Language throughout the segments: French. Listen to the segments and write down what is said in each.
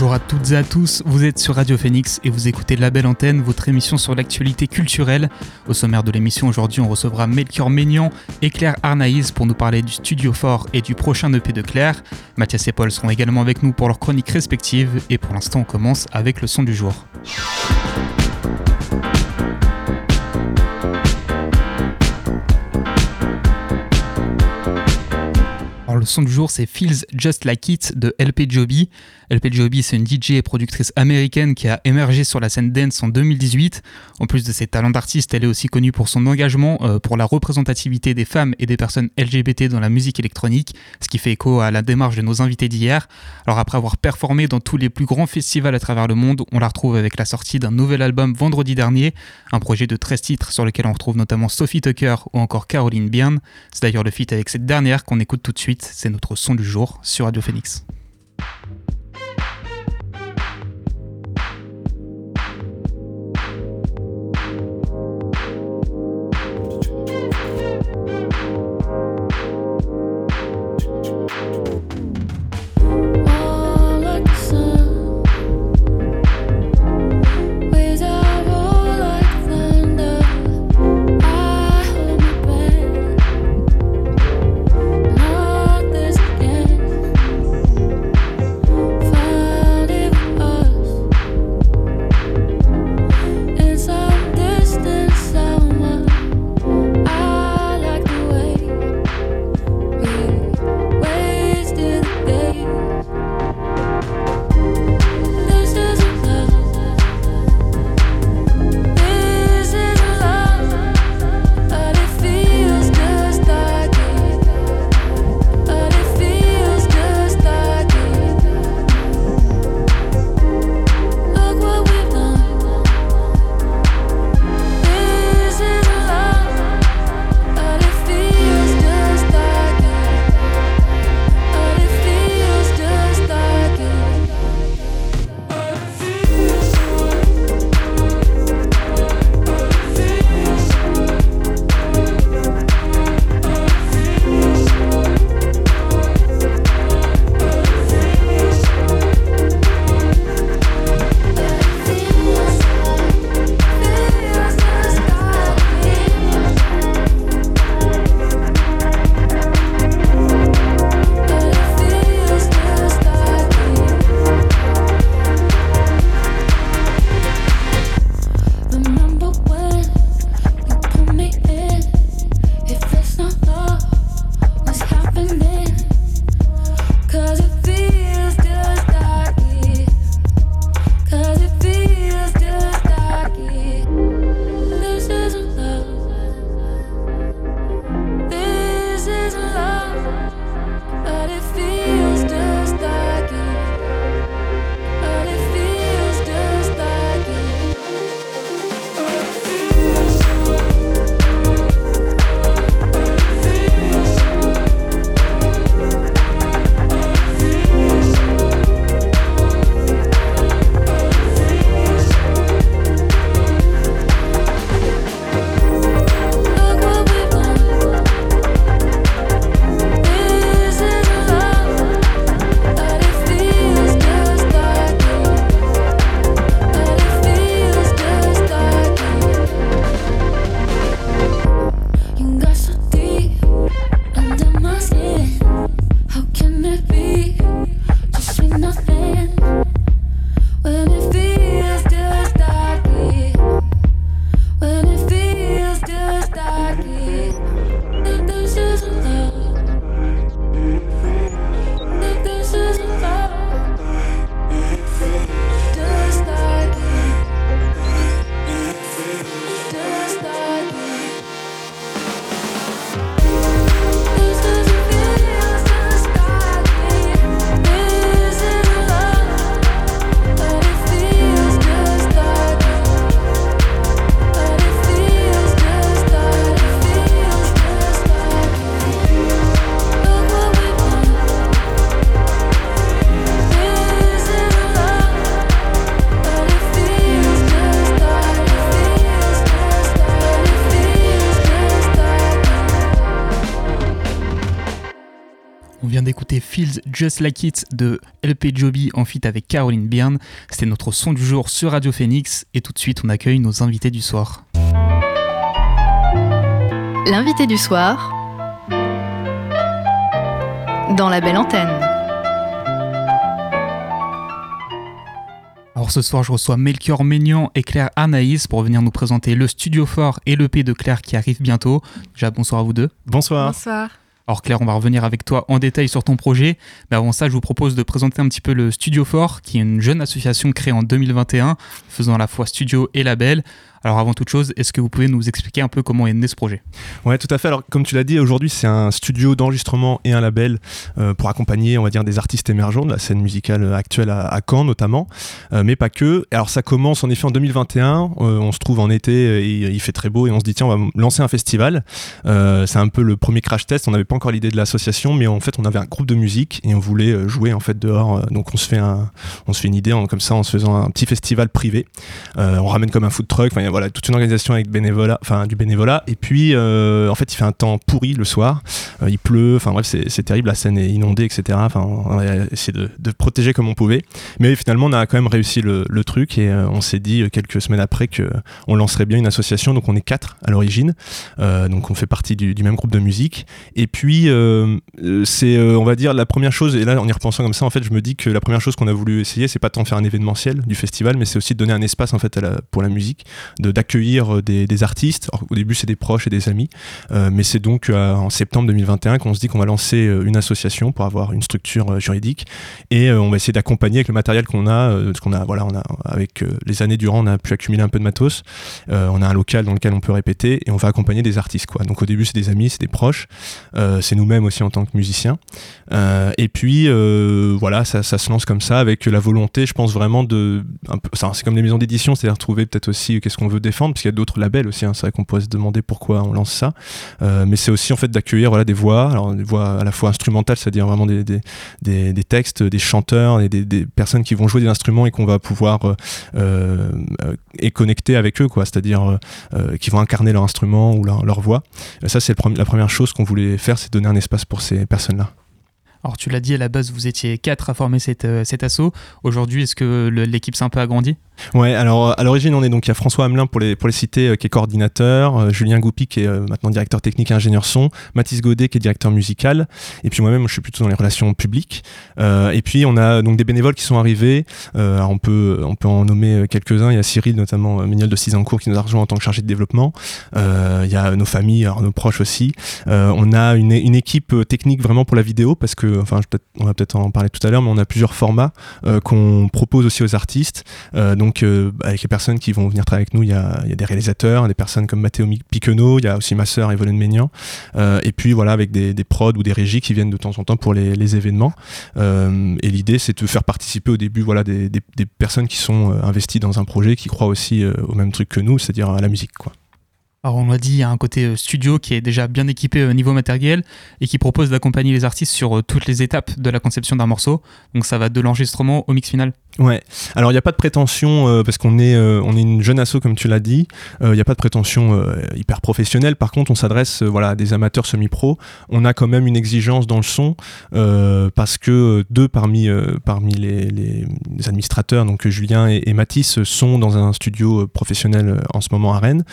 Bonjour à toutes et à tous, vous êtes sur Radio Phoenix et vous écoutez La Belle Antenne, votre émission sur l'actualité culturelle. Au sommaire de l'émission aujourd'hui, on recevra Melchior Ménian et Claire Arnaïs pour nous parler du Studio Fort et du prochain EP de Claire. Mathias et Paul seront également avec nous pour leurs chroniques respectives et pour l'instant on commence avec le son du jour. Alors le son du jour c'est Feels Just Like It de LP Joby. LP Joby, c'est une DJ et productrice américaine qui a émergé sur la scène dance en 2018. En plus de ses talents d'artiste, elle est aussi connue pour son engagement euh, pour la représentativité des femmes et des personnes LGBT dans la musique électronique, ce qui fait écho à la démarche de nos invités d'hier. Alors après avoir performé dans tous les plus grands festivals à travers le monde, on la retrouve avec la sortie d'un nouvel album vendredi dernier, un projet de 13 titres sur lequel on retrouve notamment Sophie Tucker ou encore Caroline Byrne. C'est d'ailleurs le feat avec cette dernière qu'on écoute tout de suite, c'est notre son du jour sur Radio Phoenix. Just Like It de LP Joby en fit avec Caroline Byrne. C'était notre son du jour sur Radio Phoenix et tout de suite on accueille nos invités du soir. L'invité du soir dans la belle antenne. Alors ce soir, je reçois Melchior Ménian et Claire Anaïs pour venir nous présenter le Studio Fort et l'EP de Claire qui arrive bientôt. Déjà, bonsoir à vous deux. Bonsoir. Bonsoir. Alors Claire, on va revenir avec toi en détail sur ton projet. Mais avant ça, je vous propose de présenter un petit peu le Studio Fort, qui est une jeune association créée en 2021, faisant à la fois studio et label. Alors avant toute chose, est-ce que vous pouvez nous expliquer un peu comment est né ce projet? Ouais, tout à fait. Alors comme tu l'as dit, aujourd'hui c'est un studio d'enregistrement et un label euh, pour accompagner, on va dire, des artistes émergents de la scène musicale actuelle à, Caen notamment, euh, mais pas que. Alors ça commence en effet en 2021. Euh, on se trouve en été et il fait très beau et on se dit tiens on va lancer un festival. c'est un peu le premier crash test. On n'avait pas l'idée de l'association, mais en fait on avait un groupe de musique et on voulait jouer en fait dehors. donc on se fait un, on se fait une idée comme ça en se faisant un petit festival privé. on ramène comme un food truck. Enfin voilà, toute une organisation avec bénévolat, enfin du bénévolat. Et puis, euh, en fait, il fait un temps pourri le soir. Euh, il pleut. Enfin bref, c'est terrible. La scène est inondée, etc. Enfin, on a essayé de, de, protéger comme on pouvait. Mais finalement, on a quand même réussi le, le truc et euh, on s'est dit quelques semaines après que on lancerait bien une association. Donc on est quatre à l'origine. donc on fait partie du, même groupe de musique. Et puis c'est, on va dire, la première chose. Et là, en y repensant comme ça, en fait, je me dis que la première chose qu'on a voulu essayer, c'est pas tant faire un événementiel du festival, mais c'est aussi de donner un espace en fait pour la musique, de d'accueillir euh, des, artistes. au début, c'est des proches et des amis, euh, mais c'est donc euh, en septembre 2021 qu'on se dit qu'on va lancer une association pour avoir une structure juridique et on va essayer d'accompagner avec le matériel qu'on a, ce qu'on a, voilà, on a avec les années durant, on a pu accumuler un peu de matos. on a un local dans lequel on peut répéter et on va accompagner des artistes, quoi. Donc au début, c'est des amis, c'est des proches, c'est nous-mêmes aussi en tant que musiciens. et puis voilà, ça, se lance comme ça avec la volonté, je pense vraiment de, c'est comme les maisons d'édition, c'est-à-dire trouver peut-être aussi qu'est-ce qu'on veut défendre, parce qu'il y a d'autres labels aussi. Hein. c'est vrai qu'on pourrait se demander pourquoi on lance ça. Euh, mais c'est aussi en fait d'accueillir voilà, des voix, des voix à la fois instrumentales, c'est-à-dire vraiment des, des, des, textes, des chanteurs et des, personnes qui vont jouer des instruments et qu'on va pouvoir euh, euh et connecter avec eux. C'est-à-dire euh, qui vont incarner leur instrument ou leur voix. ça, c'est la première chose qu'on voulait faire, c'est donner un espace pour ces personnes-là. Alors tu l'as dit à la base, vous étiez quatre à former cet, cet assaut. Aujourd'hui, est-ce que l'équipe s'est un peu agrandie Ouais, alors à l'origine, on est donc il y a François Hamelin pour les pour les citer euh, qui est coordinateur, euh, Julien Goupy qui est euh, maintenant directeur technique et ingénieur son, Mathis Godet qui est directeur musical, et puis moi-même je suis plutôt dans les relations publiques. et puis on a donc des bénévoles qui sont arrivés. on peut on peut en nommer quelques-uns. Il y a Cyril notamment Méniel de Cisancourt qui nous a rejoint en tant que chargé de développement. il y a nos familles, alors nos proches aussi. on a une, une équipe technique vraiment pour la vidéo parce que enfin on va peut-être en parler tout à l'heure, mais on a plusieurs formats qu'on propose aussi aux artistes. donc donc, euh, avec les personnes qui vont venir travailler avec nous, il y a, des réalisateurs, des personnes comme Matteo Piquenot, il y a aussi ma sœur Evelyn Ménian, euh, et puis voilà, avec des, des, prods ou des régies qui viennent de temps en temps pour les, événements. Euh, et l'idée, c'est de faire participer au début voilà, des, des, personnes qui sont investies dans un projet, qui croient aussi au même truc que nous, c'est-à-dire à la musique. Quoi. Alors on l'a dit, il y a un côté euh, studio qui est déjà bien équipé au niveau matériel et qui propose d'accompagner les artistes sur euh, toutes les étapes de la conception d'un morceau. Donc ça va de l'enregistrement au mix final. Ouais. Alors il n'y a pas de prétention euh, parce qu'on est on est une jeune asso comme tu l'as dit. Il n'y a pas de prétention hyper professionnelle. Par contre, on s'adresse voilà à des amateurs semi-pro. On a quand même une exigence dans le son parce que deux parmi parmi les, administrateurs donc Julien et, et, Mathis sont dans un studio professionnel en ce moment à Rennes.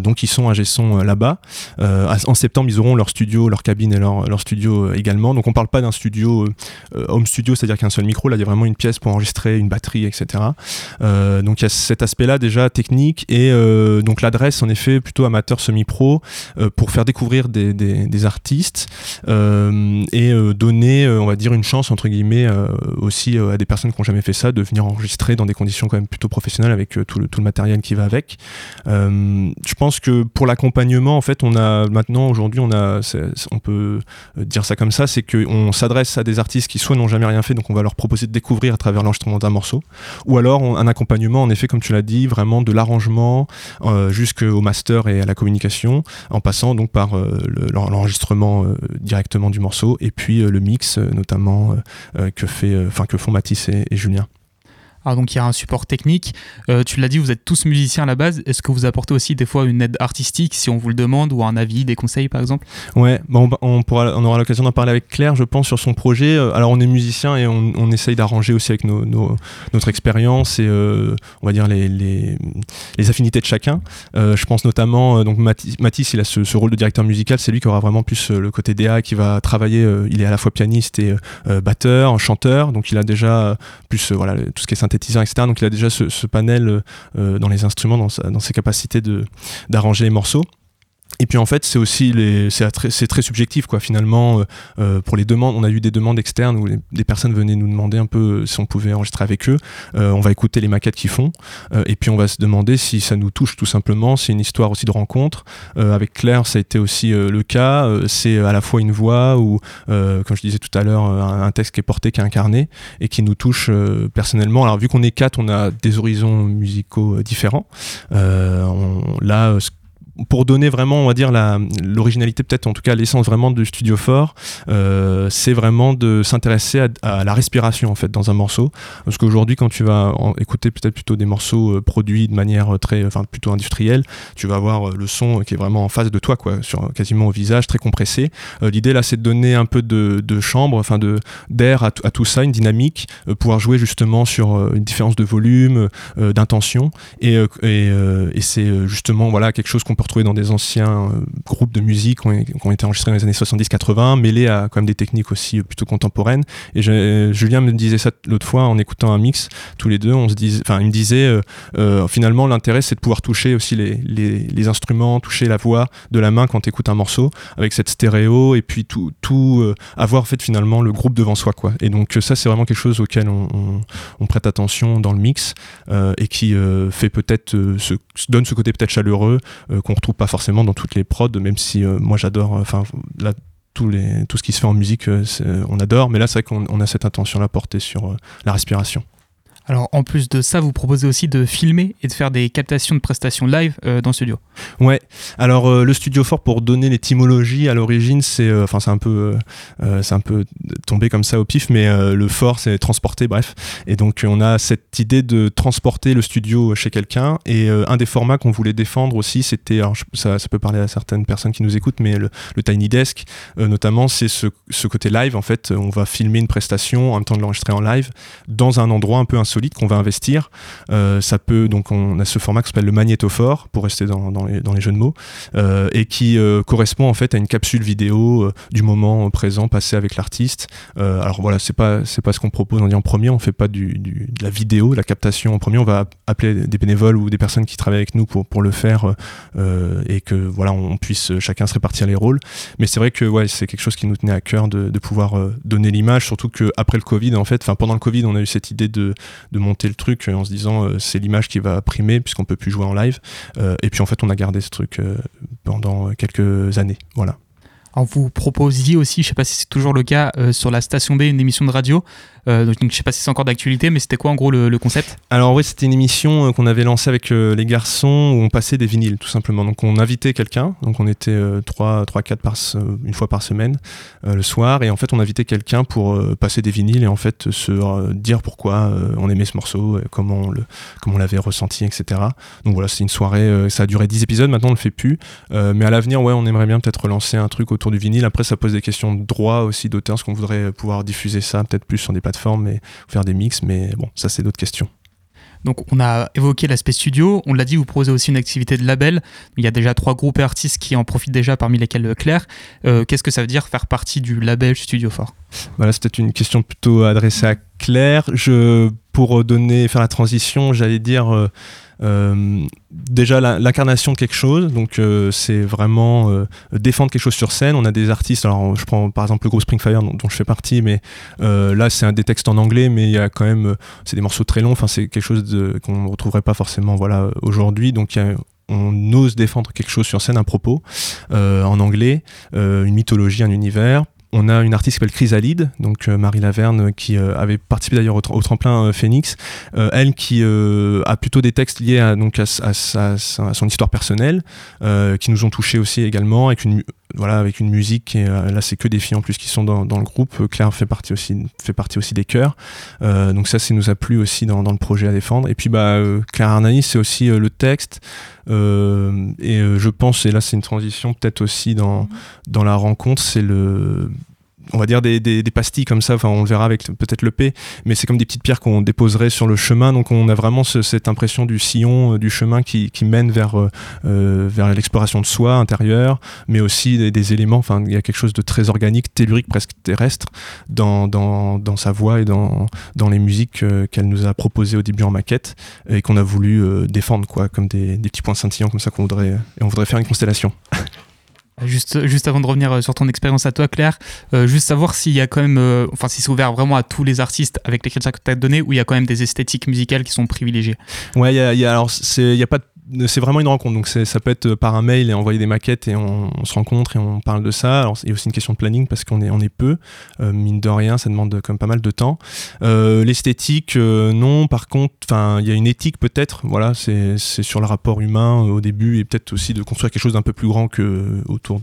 donc ils sont ingé euh, là-bas. Euh, en septembre, ils auront leur studio, leur cabine et leur, leur studio euh, également. Donc on parle pas d'un studio home studio, c'est-à-dire qu'un seul micro. Là, il y a vraiment une pièce pour enregistrer, une batterie, etc. donc il y a cet aspect-là déjà technique et donc l'adresse en effet plutôt amateur semi-pro pour faire découvrir des, des, artistes et donner, on va dire, une chance entre guillemets aussi à des personnes qui n'ont jamais fait ça de venir enregistrer dans des conditions quand même plutôt professionnelles avec tout le, tout le matériel qui va avec. je pense que pour l'accompagnement, en fait, on a maintenant aujourd'hui, on a, on peut euh, dire ça comme ça, c'est qu'on s'adresse à des artistes qui soit n'ont jamais rien fait, donc on va leur proposer de découvrir à travers l'enregistrement d'un morceau, ou alors un accompagnement, en effet, comme tu l'as dit, vraiment de l'arrangement euh, jusqu'au master et à la communication, en passant donc par euh, l'enregistrement directement du morceau et puis le mix, notamment que fait, que font Mathis et Julien. Alors donc il y a un support technique. Euh, tu l'as dit, vous êtes tous musiciens à la base. Est-ce que vous apportez aussi des fois une aide artistique si on vous le demande ou un avis, des conseils par exemple? Ouais, bon, on, aura l'occasion d'en parler avec Claire, je pense, sur son projet. Euh, alors on est musicien et on, essaye d'arranger aussi avec notre expérience et euh, on va dire les, affinités de chacun. je pense notamment, donc Mathis, il a ce, rôle de directeur musical, c'est lui qui aura vraiment plus le côté DA, qui va travailler, il est à la fois pianiste et batteur, chanteur, donc il a déjà plus tout ce qui est synthé etc. Donc il a déjà ce, panel euh, dans les instruments, dans ses capacités d'arranger les morceaux. Et puis en fait, c'est aussi c'est très, très, subjectif quoi. Finalement, euh, euh, pour les demandes, on a eu des demandes externes où des personnes venaient nous demander un peu si on pouvait enregistrer avec eux. on va écouter les maquettes qu'ils font, et puis on va se demander si ça nous touche tout simplement. C'est une histoire aussi de rencontre. avec Claire, ça a été aussi le cas. c'est à la fois une voix ou, comme je disais tout à l'heure, un, texte qui est porté, qui est incarné et qui nous touche personnellement. Alors vu qu'on est quatre, on a des horizons musicaux différents. Là, pour donner vraiment, on va dire, l'originalité, peut-être en tout cas l'essence vraiment du studio fort, euh, c'est vraiment de s'intéresser à, la respiration en fait dans un morceau. Parce qu'aujourd'hui, quand tu vas écouter peut-être plutôt des morceaux euh, produits de manière très, enfin plutôt industrielle, tu vas avoir euh, le son qui est vraiment en face de toi, quoi, sur quasiment au visage, très compressé. L'idée là, c'est de donner un peu de, chambre, enfin d'air à, tout ça, une dynamique, pouvoir jouer justement sur une différence de volume, d'intention, et, et, et c'est justement voilà quelque chose qu'on peut retrouver dans des anciens euh, groupes de musique qui ont, été enregistrés dans les années 70-80, mêlés à quand même des techniques aussi euh, plutôt contemporaines. Et Julien me disait ça l'autre fois en écoutant un mix, tous les deux, on se disait, enfin, il me disait euh, finalement l'intérêt c'est de pouvoir toucher aussi les, les, instruments, toucher la voix de la main quand tu écoutes un morceau avec cette stéréo et puis tout, tout avoir fait finalement le groupe devant soi quoi. Et donc ça c'est vraiment quelque chose auquel on, on, prête attention dans le mix et qui fait peut-être se donne ce côté peut-être chaleureux qu'on on retrouve pas forcément dans toutes les prods, même si euh, moi j'adore, euh, enfin là tout, les, tout ce qui se fait en musique, euh, on adore, mais là c'est vrai qu'on a cette intention-là portée sur la respiration. Alors en plus de ça, vous proposez aussi de filmer et de faire des captations de prestations live euh, dans le studio. Ouais. Alors euh, le studio fort pour donner l'étymologie à l'origine, c'est euh, enfin c'est un peu c'est un peu tombé comme ça au pif, mais le fort c'est transporter, bref. Et donc on a cette idée de transporter le studio chez quelqu'un. Et un des formats qu'on voulait défendre aussi, c'était ça, ça, peut parler à certaines personnes qui nous écoutent, mais le, tiny desk notamment, c'est ce, côté live. En fait, on va filmer une prestation en même temps de l'enregistrer en live dans un endroit un peu insolite solide qu'on va investir. Euh, ça peut donc on a ce format qui s'appelle le magnétophore pour rester dans, les, jeux de mots euh, et qui euh, correspond en fait à une capsule vidéo du moment présent passé avec l'artiste. alors voilà, c'est pas c'est pas ce qu'on propose en, premier. On fait pas du, de la vidéo, la captation en premier. On va appeler des bénévoles ou des personnes qui travaillent avec nous pour pour le faire et que voilà on puisse chacun se répartir les rôles. Mais c'est vrai que c'est quelque chose qui nous tenait à cœur de, de pouvoir donner l'image, surtout que après le Covid en fait, enfin pendant le Covid on a eu cette idée de de monter le truc en se disant euh, c'est l'image qui va primer puisqu'on peut plus jouer en live. Euh, et puis en fait, on a gardé ce truc euh, pendant quelques années. Voilà. Vous proposiez aussi, je ne sais pas si c'est toujours le cas, sur la station B, une émission de radio euh, donc, je sais pas si c'est encore d'actualité, mais c'était quoi en gros le, concept? Alors oui, c'était une émission euh, qu'on avait lancée avec euh, les garçons où on passait des vinyles tout simplement. Donc on invitait quelqu'un, donc on était 3, 3 4 par, une fois par semaine le soir, et en fait on invitait quelqu'un pour passer des vinyles et en fait se dire pourquoi on aimait ce morceau, comment on, comment on l'avait ressenti, etc. Donc voilà, c'est une soirée, ça a duré 10 épisodes, maintenant on le fait plus, mais à l'avenir, ouais, on aimerait bien peut-être relancer un truc autour du vinyle. Après, ça pose des questions de droit aussi d'auteur, ce qu'on voudrait pouvoir diffuser ça peut-être plus sur des plateforme et faire des mix, mais bon, ça c'est d'autres questions. Donc on a évoqué l'aspect studio, on l'a dit, vous proposez aussi une activité de label. Il y a déjà trois groupes et artistes qui en profitent déjà, parmi lesquels euh, Claire. Euh, qu'est-ce que ça veut dire faire partie du label Studio Fort? Voilà, c'était une question plutôt adressée à Claire. Je, pour donner, faire la transition, j'allais dire, euh, déjà l'incarnation de quelque chose, donc euh, c'est vraiment euh, défendre quelque chose sur scène. On a des artistes, alors je prends par exemple le groupe Springfire dont, dont je fais partie, mais là c'est un des textes en anglais, mais il y a quand même, c'est des morceaux très longs, enfin c'est quelque chose qu'on ne retrouverait pas forcément voilà, aujourd'hui, donc on ose défendre quelque chose sur scène, un propos en anglais, une mythologie, un univers on a une artiste qui s'appelle Chrysalide, donc Marie Laverne, qui avait participé d'ailleurs au, tremplin Phoenix. elle qui a plutôt des textes liés à, donc à, son histoire personnelle, qui nous ont touchés aussi également, avec une voilà, avec une musique. Et là, c'est que des filles en plus qui sont dans, dans, le groupe. Claire fait partie aussi, fait partie aussi des chœurs. donc ça, ça nous a plu aussi dans, dans, le projet à défendre. Et puis, bah, Claire Arnani, c'est aussi le texte. Euh, et euh, je pense, et là c'est une transition peut-être aussi dans, mhm. dans la rencontre, c'est le on va dire des, des, pastilles comme ça, enfin on le verra avec peut-être le P, mais c'est comme des petites pierres qu'on déposerait sur le chemin, donc on a vraiment cette impression du sillon, euh, du chemin qui, qui mène vers, vers l'exploration de soi intérieure, mais aussi des, éléments, enfin il y a quelque chose de très organique, tellurique, presque terrestre dans, dans, dans sa voix et dans, dans les musiques qu'elle nous a proposées au début en maquette et qu'on a voulu défendre quoi, comme des, des petits points scintillants comme ça qu'on voudrait, et on voudrait faire une constellation. Juste, juste avant de revenir euh, sur ton expérience à toi, Claire, euh, juste savoir s'il y a quand même, euh, enfin, si c'est ouvert vraiment à tous les artistes avec les critères que tu as donnés, ou il y a quand même des esthétiques musicales qui sont privilégiées. Ouais, il y a, y a, alors, il n'y a pas de c'est vraiment une rencontre. Donc ça peut être par un mail et envoyer des maquettes et on, se rencontre et on parle de ça. Alors a aussi une question de planning parce qu'on est, peu. Euh, mine de rien, ça demande comme pas mal de temps. Euh, l'esthétique, euh, non. Par contre, il y a une éthique peut-être. Voilà, c'est sur le rapport humain au début et peut-être aussi de construire quelque chose d'un peu plus grand que autour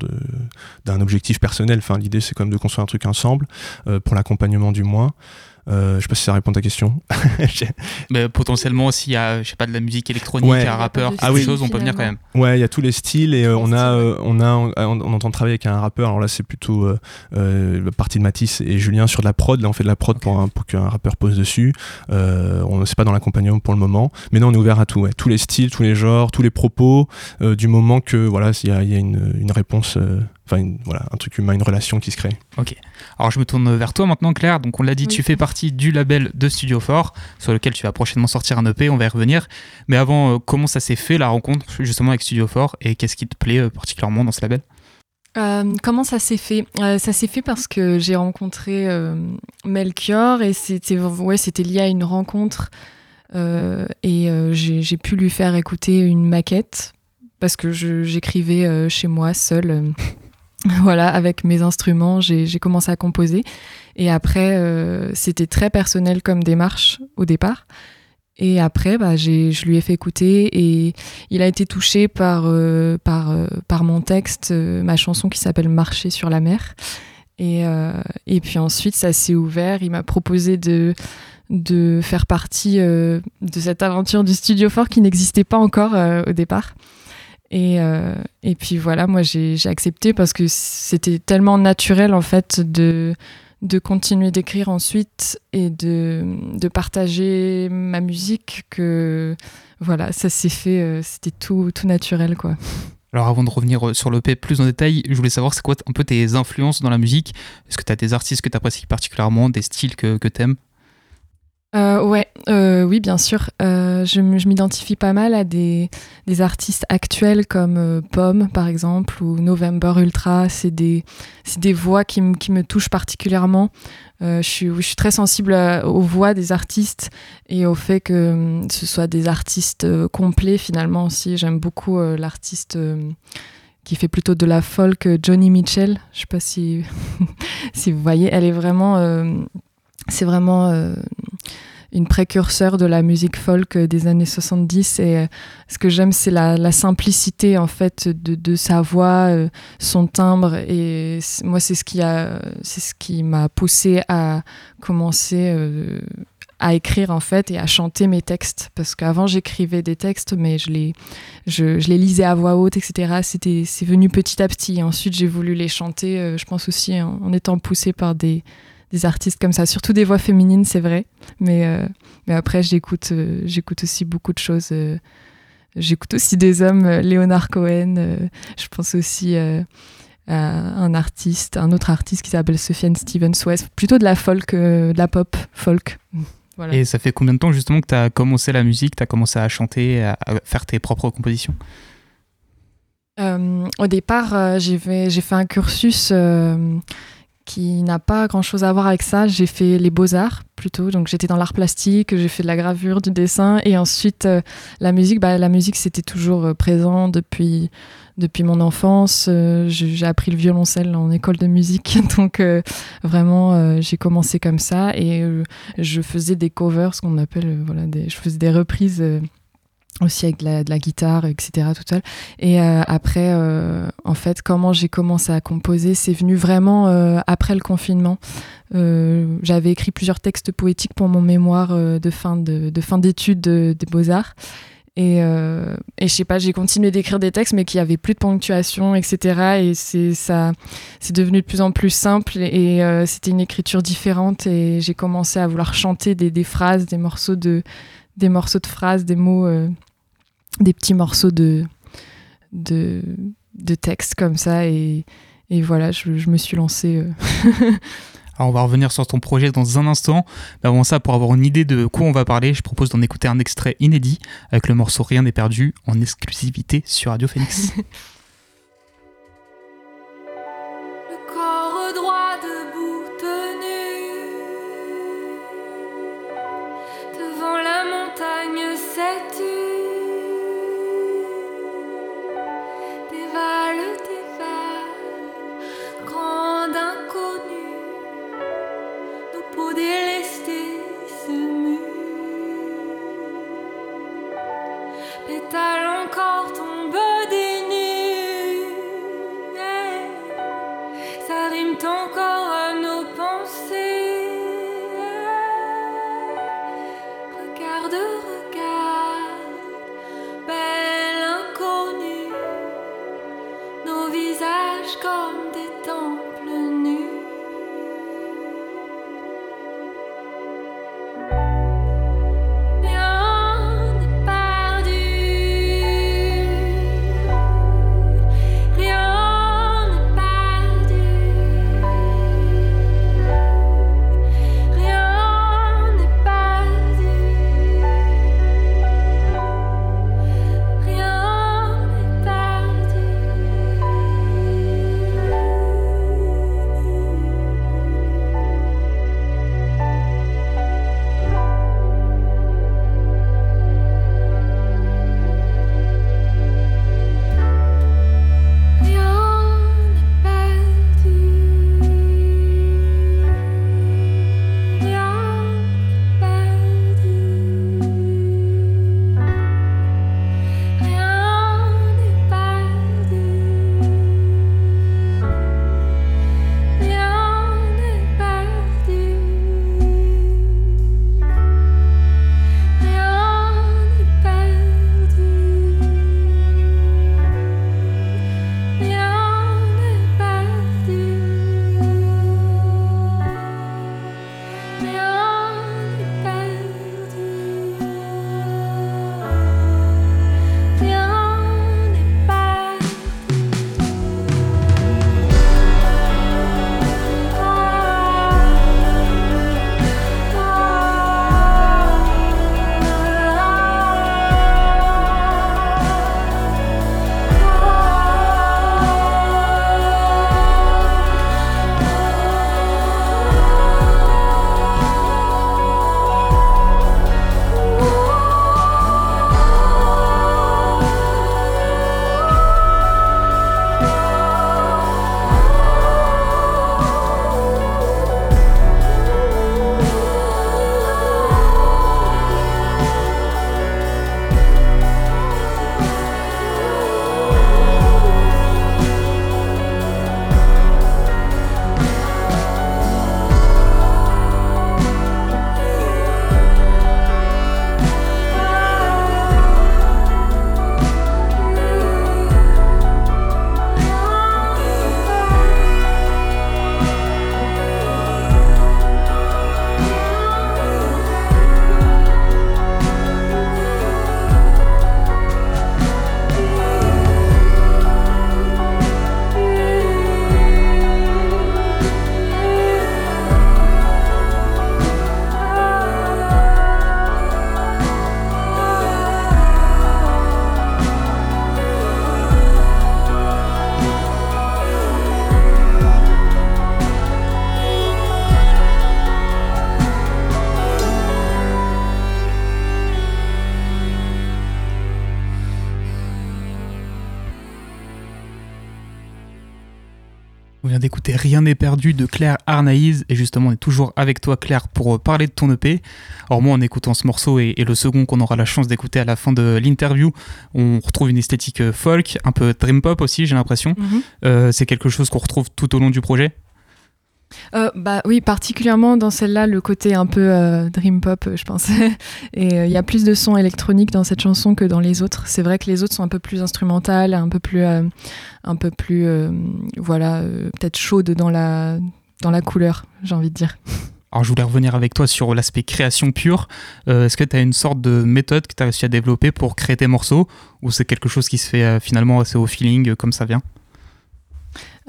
d'un objectif personnel. L'idée c'est quand même de construire un truc ensemble pour l'accompagnement du moins. Euh, je sais pas si ça répond à ta question. Mais potentiellement, s'il y a, je sais pas, de la musique électronique, un rappeur, quelque oui. chose, on peut venir quand même. Ouais, il y a tous les styles et euh, on a, euh, on a, on, entend travailler avec un rappeur. Alors là, c'est plutôt la partie de Matisse et Julien sur de la prod. Là, on fait de la prod pour, pour qu'un rappeur pose dessus. on ne sait pas dans l'accompagnement pour le moment, mais non, on est ouvert à tout. Tous les styles, tous les genres, tous les propos, du moment que voilà, il y a, y a une, une réponse voilà, un truc humain, une relation qui se crée. Ok. Alors je me tourne vers toi maintenant, Claire. Donc on l'a dit, tu fais partie du label de Studio Fort, sur lequel tu vas prochainement sortir un EP. On va y revenir. Mais avant, euh, comment ça s'est fait la rencontre justement avec Studio Fort et qu'est-ce qui te plaît euh, particulièrement dans ce label? Euh, comment ça s'est fait? Ça s'est fait parce que j'ai rencontré Melchior et c'était ouais, c'était lié à une rencontre et j'ai pu lui faire écouter une maquette parce que j'écrivais chez moi seule voilà, avec mes instruments, j'ai commencé à composer. Et après, euh, c'était très personnel comme démarche au départ. Et après, bah, je lui ai fait écouter et il a été touché par, euh, euh, par mon texte, ma chanson qui s'appelle Marcher sur la mer. Et, et puis ensuite, ça s'est ouvert. Il m'a proposé de, de faire partie de cette aventure du Studio Fort qui n'existait pas encore au départ. Et, euh, et puis voilà, moi j'ai accepté parce que c'était tellement naturel en fait de, de continuer d'écrire ensuite et de, de, partager ma musique que voilà, ça s'est fait, euh, c'était tout, tout naturel quoi. Alors avant de revenir euh, sur l'EP plus en détail, je voulais savoir c'est quoi un peu tes influences dans la musique? Est-ce que tu as des artistes que tu apprécies particulièrement, des styles que, que tu aimes euh, ouais, euh, oui, bien sûr. Euh, je, m'identifie pas mal à des, artistes actuels comme Pomme, par exemple, ou November Ultra. C'est des, voix qui, me touchent particulièrement. je, suis, très sensible aux voix des artistes et au fait que ce soit des artistes complets finalement aussi. J'aime beaucoup l'artiste qui fait plutôt de la folk, Johnny Mitchell. Je sais pas si, si vous voyez, elle est vraiment c'est vraiment une précurseur de la musique folk des années 70 et euh, ce que j'aime c'est la, simplicité en fait de, sa voix, euh, son timbre et moi c'est ce qui a c'est ce qui m'a poussé à commencer à écrire en fait et à chanter mes textes. Parce qu'avant j'écrivais des textes mais je les je, les lisais à voix haute etc c'était c'est venu petit à petit. Ensuite j'ai voulu les chanter je pense aussi en étant poussée par des des artistes comme ça, surtout des voix féminines, c'est vrai. Mais, euh, mais après, j'écoute, euh, j'écoute aussi beaucoup de choses. Euh, j'écoute aussi des hommes, Leonard Cohen. je pense aussi à un artiste, un autre artiste qui s'appelle Sofiane Stevens. West, plutôt de la folk, de la pop folk. Voilà. Et ça fait combien de temps justement que tu as commencé la musique, tu as commencé à chanter, à, faire tes propres compositions? Au départ, j'ai fait, fait, un cursus qui n'a pas grand chose à voir avec ça. J'ai fait les beaux-arts plutôt, donc j'étais dans l'art plastique, j'ai fait de la gravure, du dessin, et ensuite euh, la musique, bah, la musique c'était toujours euh, présent depuis, depuis mon enfance. Euh, j'ai appris le violoncelle en école de musique, donc vraiment j'ai commencé comme ça, et je faisais des covers, ce qu'on appelle, voilà, des, je faisais des reprises aussi avec de la, guitare, etc. tout seul. Et euh, après, euh, en fait, comment j'ai commencé à composer, c'est venu vraiment euh, après le confinement. J'avais écrit plusieurs textes poétiques pour mon mémoire de fin de, fin d'études des beaux-arts. Et, et je sais pas, j'ai continué d'écrire des textes, mais qui avaient plus de ponctuation, etc. Et c'est devenu de plus en plus simple. Et, c'était une écriture différente. Et j'ai commencé à vouloir chanter des, phrases, des morceaux de, des morceaux de phrases, des mots des petits morceaux de, de, de texte comme ça. Et, et voilà, je, je, me suis lancée. Euh. Alors on va revenir sur ton projet dans un instant. Mais avant ça, pour avoir une idée de quoi on va parler, je propose d'en écouter un extrait inédit avec le morceau Rien n'est perdu en exclusivité sur Radio Phoenix. montagne Rien n'est perdu de Claire Arnaïs et justement on est toujours avec toi Claire pour euh, parler de ton EP. Alors moi en écoutant ce morceau et, le second qu'on aura la chance d'écouter à la fin de l'interview, on retrouve une esthétique euh, folk, un peu dream pop aussi j'ai l'impression. Mhm. Euh, c'est quelque chose qu'on retrouve tout au long du projet? Euh, bah oui, particulièrement dans celle-là, le côté un peu euh, dream pop, je pense. Et euh, il y a plus de sons électroniques dans cette chanson que dans les autres. C'est vrai que les autres sont un peu plus instrumentales, un peu plus, un peu plus, voilà, peut-être chaudes dans la, dans la couleur, j'ai envie de dire. Alors je voulais revenir avec toi sur l'aspect création pure. Est-ce que tu as une sorte de méthode que tu as réussi à développer pour créer tes morceaux ou c'est quelque chose qui se fait finalement assez au feeling comme ça vient?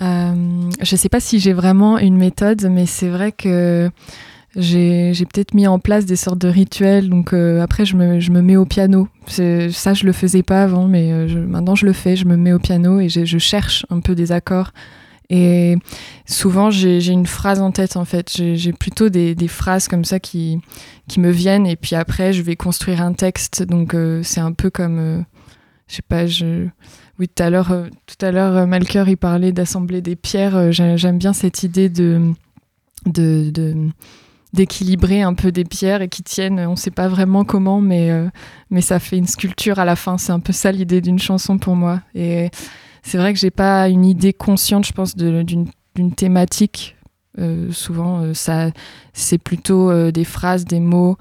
Euh, je ne sais pas si j'ai vraiment une méthode, mais c'est vrai que j'ai peut-être mis en place des sortes de rituels. Donc euh, après, je me, je me, mets au piano. Ça, je le faisais pas avant, mais euh, maintenant je le fais. Je me mets au piano et je cherche un peu des accords. Et souvent, j'ai une phrase en tête, en fait. J'ai plutôt des, phrases comme ça qui, qui me viennent. Et puis après, je vais construire un texte. Donc c'est un peu comme, je sais pas, je oui, tout à l'heure, euh, tout à euh, il parlait d'assembler des pierres. Euh, j'aime bien cette idée d'équilibrer un peu des pierres et qui tiennent, on ne sait pas vraiment comment, mais, mais ça fait une sculpture à la fin. C'est un peu ça l'idée d'une chanson pour moi. Et c'est vrai que j'ai pas une idée consciente, je pense, d'une, thématique. souvent, ça, c'est plutôt des phrases, des mots.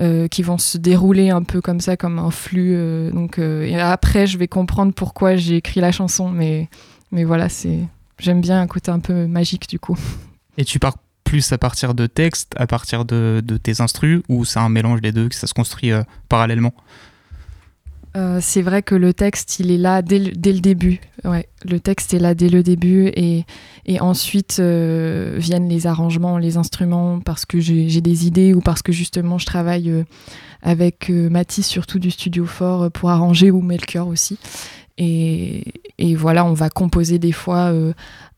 Euh, qui vont se dérouler un peu comme ça, comme un flux. Euh, donc, euh, et après, je vais comprendre pourquoi j'ai écrit la chanson, mais, mais voilà, c'est j'aime bien un côté un peu magique du coup. Et tu pars plus à partir de textes, à partir de, de tes instrus, ou c'est un mélange des deux, que ça se construit parallèlement? Euh, c'est vrai que le texte, il est là dès le, début. Ouais, le texte est là dès le début et, et ensuite euh, viennent les arrangements, les instruments, parce que j'ai des idées ou parce que justement je travaille euh, avec Mathis, surtout du Studio Fort, pour arranger ou Melchior aussi. Et, et, voilà, on va composer des fois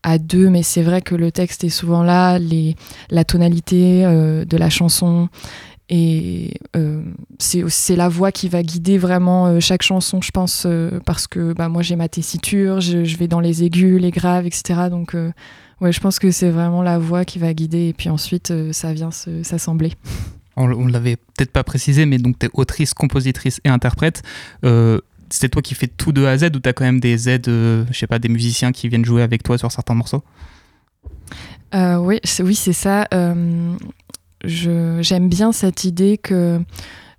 à deux, mais c'est vrai que le texte est souvent là, les, la tonalité de la chanson et euh, c'est la voix qui va guider vraiment euh, chaque chanson, je pense, euh, parce que bah, moi j'ai ma tessiture, je, vais dans les aigus, les graves, etc. Donc ouais, je pense que c'est vraiment la voix qui va guider et puis ensuite ça vient s'assembler. On, ne l'avait peut-être pas précisé, mais donc tu es autrice, compositrice et interprète. c'est toi qui fais tout de A à Z ou tu as quand même des aides, je sais pas, des musiciens qui viennent jouer avec toi sur certains morceaux? Oui, oui c'est ça j'aime bien cette idée que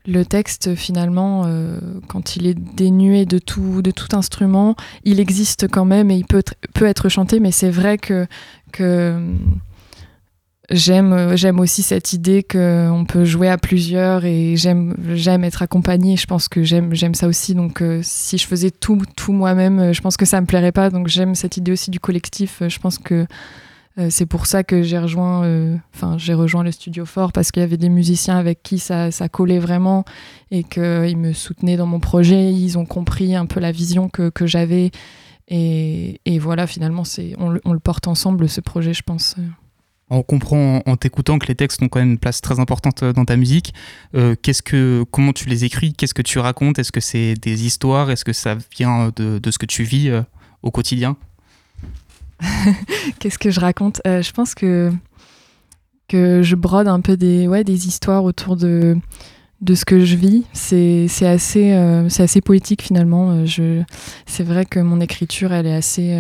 le texte, finalement, euh, quand il est dénué de tout, instrument, il existe quand même et il peut, être chanté, mais c'est vrai que, que j'aime, j'aime aussi cette idée qu'on peut jouer à plusieurs et j'aime, être accompagnée. Je pense que j'aime, ça aussi. Donc, euh, si je faisais tout, tout moi-même, je pense que ça me plairait pas. Donc, j'aime cette idée aussi du collectif. Je pense que euh, c'est pour ça que j'ai rejoint, euh, enfin j'ai rejoint le studio fort parce qu'il y avait des musiciens avec qui ça, collait vraiment et qu'ils me soutenaient dans mon projet. Ils ont compris un peu la vision que, j'avais et, voilà finalement c'est on, on, le porte ensemble ce projet je pense. On comprend en, t'écoutant que les textes ont quand même une place très importante euh, dans ta musique. qu'est-ce que, comment tu les écris? Qu'est-ce que tu racontes? Est-ce que c'est des histoires? Est-ce que ça vient de, de, ce que tu vis au quotidien? Qu'est-ce que je raconte? Euh, Je pense que, que je brode un peu des, ouais, des histoires autour de, de ce que je vis. C'est assez, euh, assez poétique finalement. Euh, c'est vrai que mon écriture, elle est assez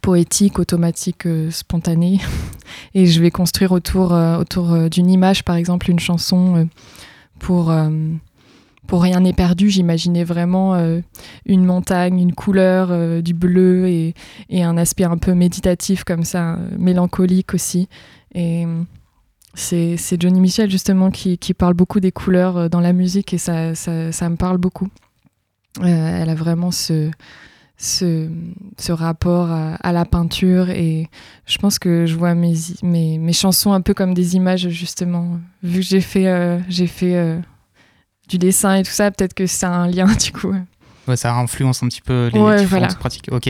poétique, automatique, spontanée. Et je vais construire autour, autour d'une image, par exemple, une chanson pour pour rien n'est perdu, j'imaginais vraiment euh, une montagne, une couleur, euh, du bleu et, un aspect un peu méditatif comme ça, euh, mélancolique aussi. Et c'est Johnny Michel justement qui, parle beaucoup des couleurs dans la musique et ça, me parle beaucoup. elle a vraiment ce, rapport à, la peinture et je pense que je vois mes, mes, mes, chansons un peu comme des images justement. Vu que j'ai fait, j'ai fait du dessin et tout ça, peut-être que c'est un lien du coup. Ouais, ça influence un petit peu les différentes pratiques. Ok.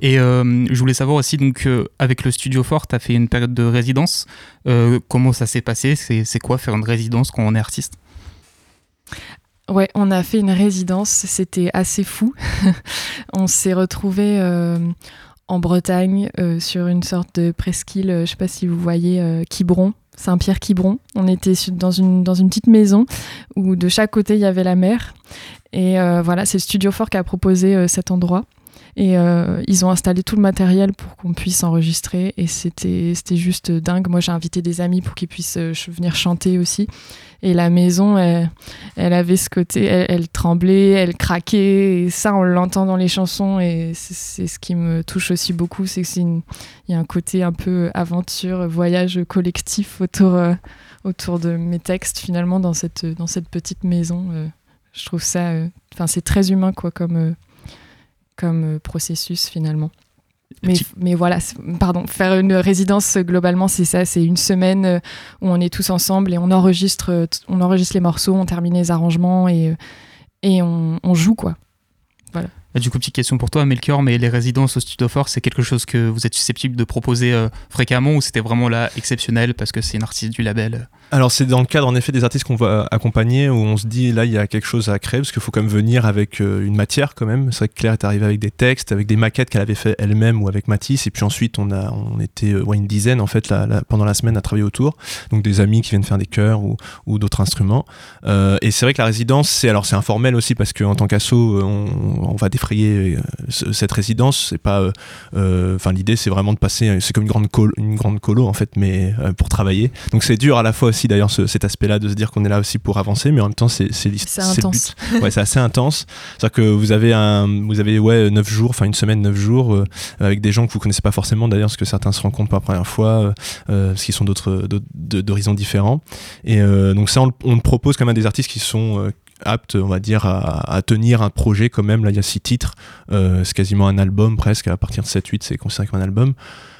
Et euh, je voulais savoir aussi, donc, euh, avec le Studio Fort, tu as fait une période de résidence. Euh, comment ça s'est passé? C'est quoi faire une résidence quand on est artiste? Ouais, on a fait une résidence. C'était assez fou. on s'est retrouvés en Bretagne, sur une sorte de presqu'île, je sais pas si vous voyez, Quiberon. Saint-Pierre-Quiberon. On était dans une, dans une petite maison où de chaque côté il y avait la mer. Et voilà, c'est Studio Fort qui a proposé cet endroit. Et euh, ils ont installé tout le matériel pour qu'on puisse enregistrer. Et c'était juste dingue. Moi, j'ai invité des amis pour qu'ils puissent euh, venir chanter aussi. Et la maison, elle, avait ce côté, elle, tremblait, elle craquait. Et ça, on l'entend dans les chansons. Et c'est ce qui me touche aussi beaucoup. C'est qu'il y a un côté un peu aventure, voyage collectif autour, euh, autour de mes textes, finalement, dans cette, dans cette petite maison. je trouve ça. Enfin, c'est très humain, quoi, comme comme euh, processus finalement. Mais, mais, voilà, pardon, faire une résidence globalement, c'est ça, c'est une semaine euh, où on est tous ensemble et on enregistre, euh, on enregistre les morceaux, on termine les arrangements et, et on, on joue quoi. Voilà. Du coup, petite question pour toi, Melchior, mais les résidences au Studio Force, c'est quelque chose que vous êtes susceptible de proposer fréquemment ou c'était vraiment là exceptionnel parce que c'est une artiste du label alors c'est dans le cadre en effet des artistes qu'on va accompagner où on se dit là il y a quelque chose à créer parce qu'il faut quand même venir avec euh, une matière quand même. C'est vrai que Claire est arrivée avec des textes, avec des maquettes qu'elle avait fait elle-même ou avec Matisse et puis ensuite on a on était euh, une dizaine en fait pendant la semaine à travailler autour. Donc des amis qui viennent faire des chœurs ou, ou d'autres instruments. Euh, et c'est vrai que la résidence c'est alors c'est informel aussi parce qu'en tant qu'asso on, on, va défrayer cette résidence. C'est pas enfin l'idée c'est vraiment de passer c'est comme une grande colo, une grande colo en fait mais pour travailler. Donc c'est dur à la fois aussi d'ailleurs cet aspect-là de se dire qu'on est là aussi pour avancer, mais en même temps c'est c'est le but. Ouais, c'est assez intense. C'est-à-dire que vous avez un, vous avez ouais 9 jours, enfin une semaine, 9 jours euh, avec des gens que vous connaissez pas forcément d'ailleurs, parce que certains se rencontrent pour la première fois, euh, euh, parce qu'ils sont d'autres d'horizons différents. Et donc ça, on, on, propose quand même à des artistes qui sont aptes, on va dire, à, à, tenir un projet quand même. Là, il y a six titres, c'est quasiment un album presque. À partir de 7-8, c'est considéré comme un album.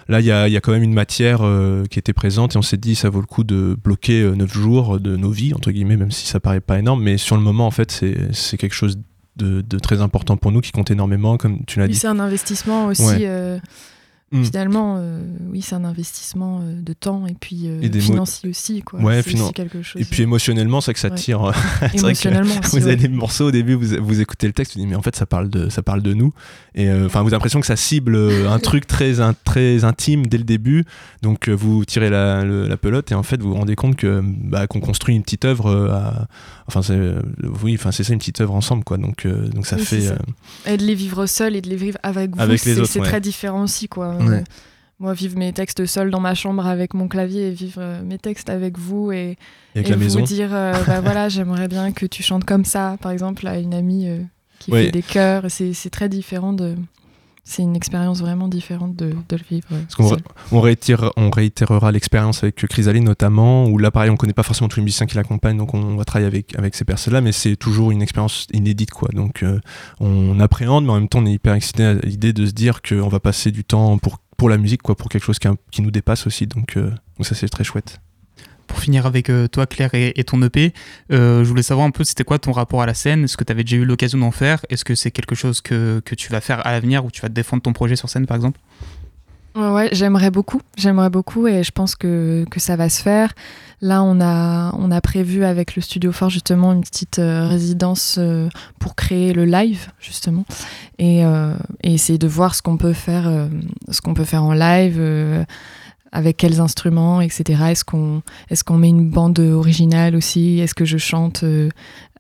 Là, il y a, quand même une matière euh, qui était présente et on s'est dit ça vaut le coup de bloquer 9 euh, jours de nos vies, entre guillemets, même si ça paraît pas énorme. Mais sur le moment, en fait, c'est quelque chose de, très important pour nous qui compte énormément, comme tu l'as dit. C'est un investissement aussi. Euh, Mm. Finalement, euh, oui, c'est un investissement euh, de temps et puis euh, financier aussi. Quoi. Ouais, quelque chose. Et puis émotionnellement, c'est que ça tire. c'est vrai que vous avez des morceaux au début, vous, vous écoutez le texte, vous dites mais en fait ça parle de ça parle de nous. Et enfin, vous avez l'impression que ça cible un truc très très intime dès le début. Donc vous tirez la, la, pelote et en fait vous vous rendez compte que bah, qu'on construit une petite œuvre. À, enfin c'est oui, enfin c'est ça une petite œuvre ensemble quoi. Donc donc ça fait. Et de les vivre seul et de les vivre avec vous, c'est très différent aussi quoi. Moi, vivre mes textes seul dans ma chambre avec mon clavier et vivre euh, mes textes avec vous et, et, vous dire euh, bah voilà, j'aimerais bien que tu chantes comme ça, par exemple, à une amie euh, qui fait des chœurs. C'est très différent de. C'est une expérience vraiment différente de, de le vivre. on, on, réitérera l'expérience avec Chrysaline notamment, où là pareil on connaît pas forcément tous les musiciens qui l'accompagnent, donc on, va travailler avec, avec ces personnes-là, mais c'est toujours une expérience inédite quoi. Donc on appréhende, mais en même temps on est hyper excité à l'idée de se dire qu'on va passer du temps pour pour la musique, quoi, pour quelque chose qui, qui nous dépasse aussi. Donc, euh, donc ça, c'est très chouette. Pour finir avec euh, toi, Claire, et, ton EP, euh, je voulais savoir un peu c'était quoi ton rapport à la scène? Est-ce que tu avais déjà eu l'occasion d'en faire? Est-ce que c'est quelque chose que, que, tu vas faire à l'avenir ou tu vas défendre ton projet sur scène, par exemple? Ouais, j'aimerais beaucoup, j'aimerais beaucoup et je pense que, que, ça va se faire. Là, on a, on a prévu avec le Studio Fort justement une petite euh, résidence pour créer le live justement et, et essayer de voir ce qu'on peut faire, ce qu'on peut faire en live avec quels instruments, etc. Est-ce qu'on est qu'on met une bande originale aussi? Est-ce que je chante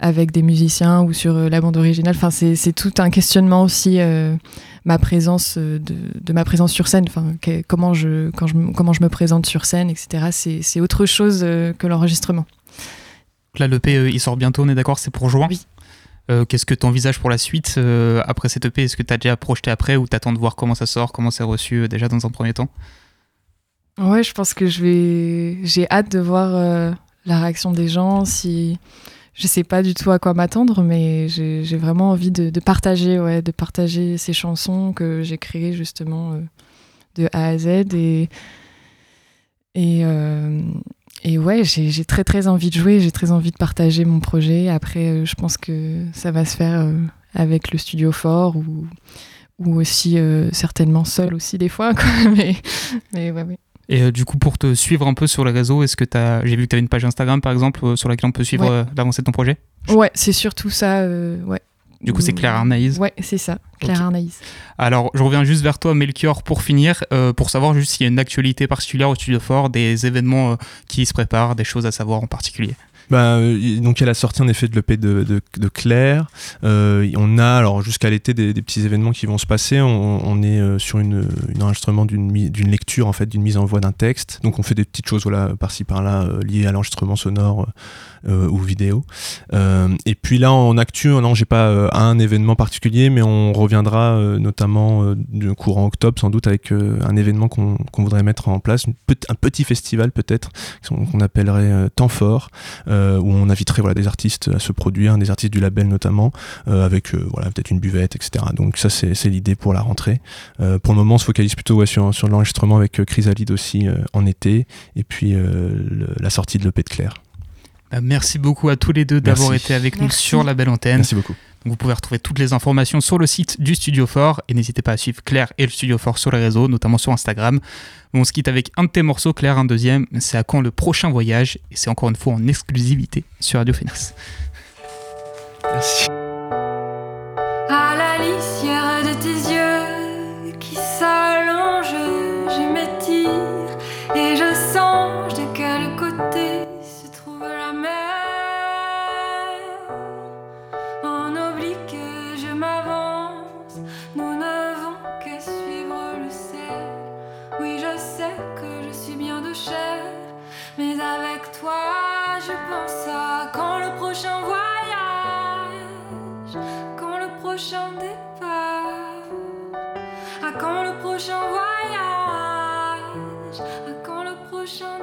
avec des musiciens ou sur la bande originale? Enfin, c'est tout un questionnement aussi ma présence euh, de, ma présence sur scène, enfin comment je quand je comment je me présente sur scène, etc. C'est autre chose euh, que l'enregistrement. Là, le P, euh, il sort bientôt, on est d'accord, c'est pour juin? Oui. Qu'est-ce que tu envisages pour la suite après cette EP Est-ce que tu as déjà projeté après ou t'attends de voir comment ça sort, comment c'est reçu déjà dans un premier temps? Ouais, je pense que je vais. J'ai hâte de voir la réaction des gens, si je sais pas du tout à quoi m'attendre, mais j'ai vraiment envie de, partager, ouais, de partager ces chansons que j'ai créées justement euh, de A à Z et et, euh, ouais, j'ai très très envie de jouer, j'ai très envie de partager mon projet. Après, euh, je pense que ça va se faire avec le studio fort ou ou aussi certainement seul aussi des fois, quoi. mais mais ouais, ouais. Et euh, du coup, pour te suivre un peu sur les réseaux, est-ce que tu as. J'ai vu que tu avais une page Instagram par exemple euh, sur laquelle on peut suivre euh, l'avancée de ton projet? Ouais, c'est surtout ça. ouais. Du coup, c'est Claire Arnaïs. Ouais, c'est ça, Claire Ok. Arnaïs. Alors, je reviens juste vers toi, Melchior, pour finir, euh, pour savoir juste s'il y a une actualité particulière au Studio Fort, des événements euh, qui se préparent, des choses à savoir en particulier. Bah, euh, donc il y a la sortie en effet de l'EP de, Claire. Euh, on a alors jusqu'à l'été des, petits événements qui vont se passer. On, est euh, sur une, enregistrement d'une lecture en fait d'une mise en voix d'un texte. Donc on fait des petites choses par-ci par-là liées à l'enregistrement sonore ou vidéo. Et puis là en actu, non j'ai pas un événement particulier, mais on reviendra notamment du courant octobre sans doute avec un événement qu'on voudrait mettre en place, un petit festival peut-être qu'on appellerait Temps Fort euh, où on inviterait des artistes à se produire, des artistes du label notamment, euh, avec euh, peut-être une buvette, etc. Donc ça c'est l'idée pour la rentrée. Pour le moment on se focalise plutôt sur, l'enregistrement avec Chrysalide aussi en été, et puis la sortie de l'EP de Claire. Bah, merci beaucoup à tous les deux d'avoir été avec nous sur la belle antenne. Merci beaucoup. Donc, vous pouvez retrouver toutes les informations sur le site du Studio Fort et n'hésitez pas à suivre Claire et le Studio Fort sur les réseaux, notamment sur Instagram. On se quitte avec un de tes morceaux, Claire, un deuxième. C'est à quand le prochain voyage? Et c'est encore une fois en exclusivité sur Radio Phoenix. Merci. Prochain départ. À quand le prochain voyage? À quand le prochain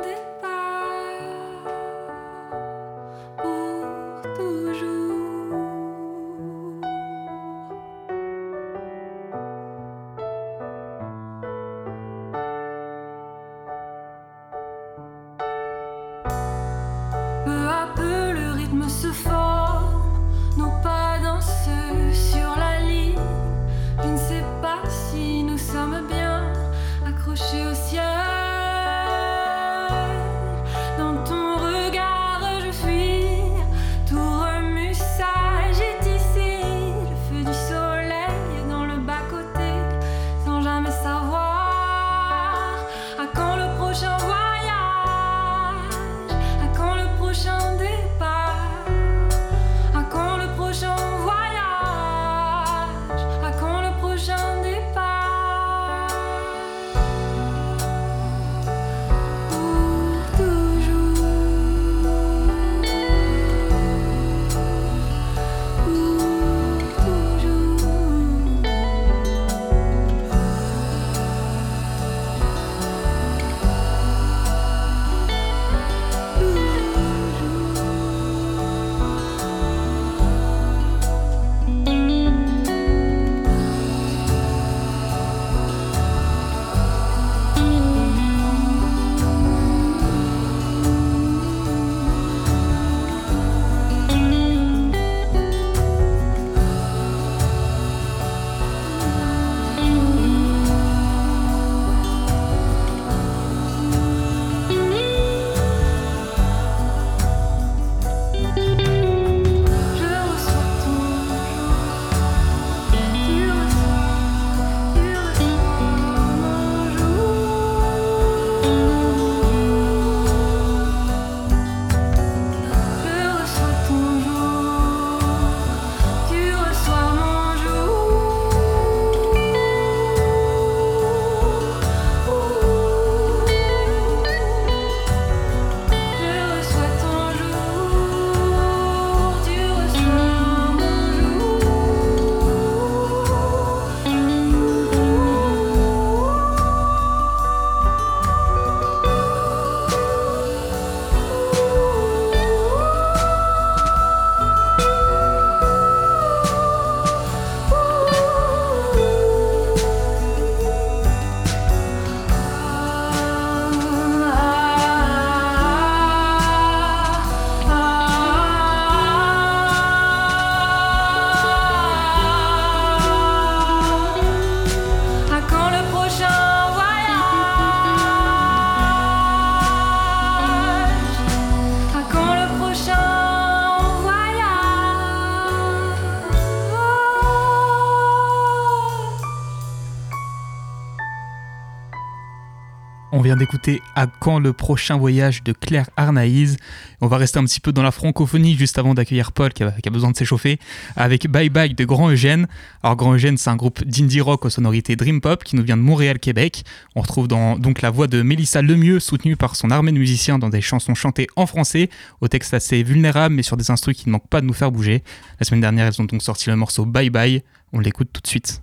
d'écouter À quand le prochain voyage de Claire Arnaïs. On va rester un petit peu dans la francophonie juste avant d'accueillir Paul qui a, besoin de s'échauffer avec Bye Bye de Grand Eugène. Alors Grand Eugène c'est un groupe d'indie rock aux sonorités dream pop qui nous vient de Montréal, Québec. On retrouve donc la voix de Mélissa Lemieux soutenue par son armée de musiciens dans des chansons chantées en français, au texte assez vulnérable mais sur des instruments qui ne manquent pas de nous faire bouger. La semaine dernière elles ont donc sorti le morceau Bye Bye. On l'écoute tout de suite.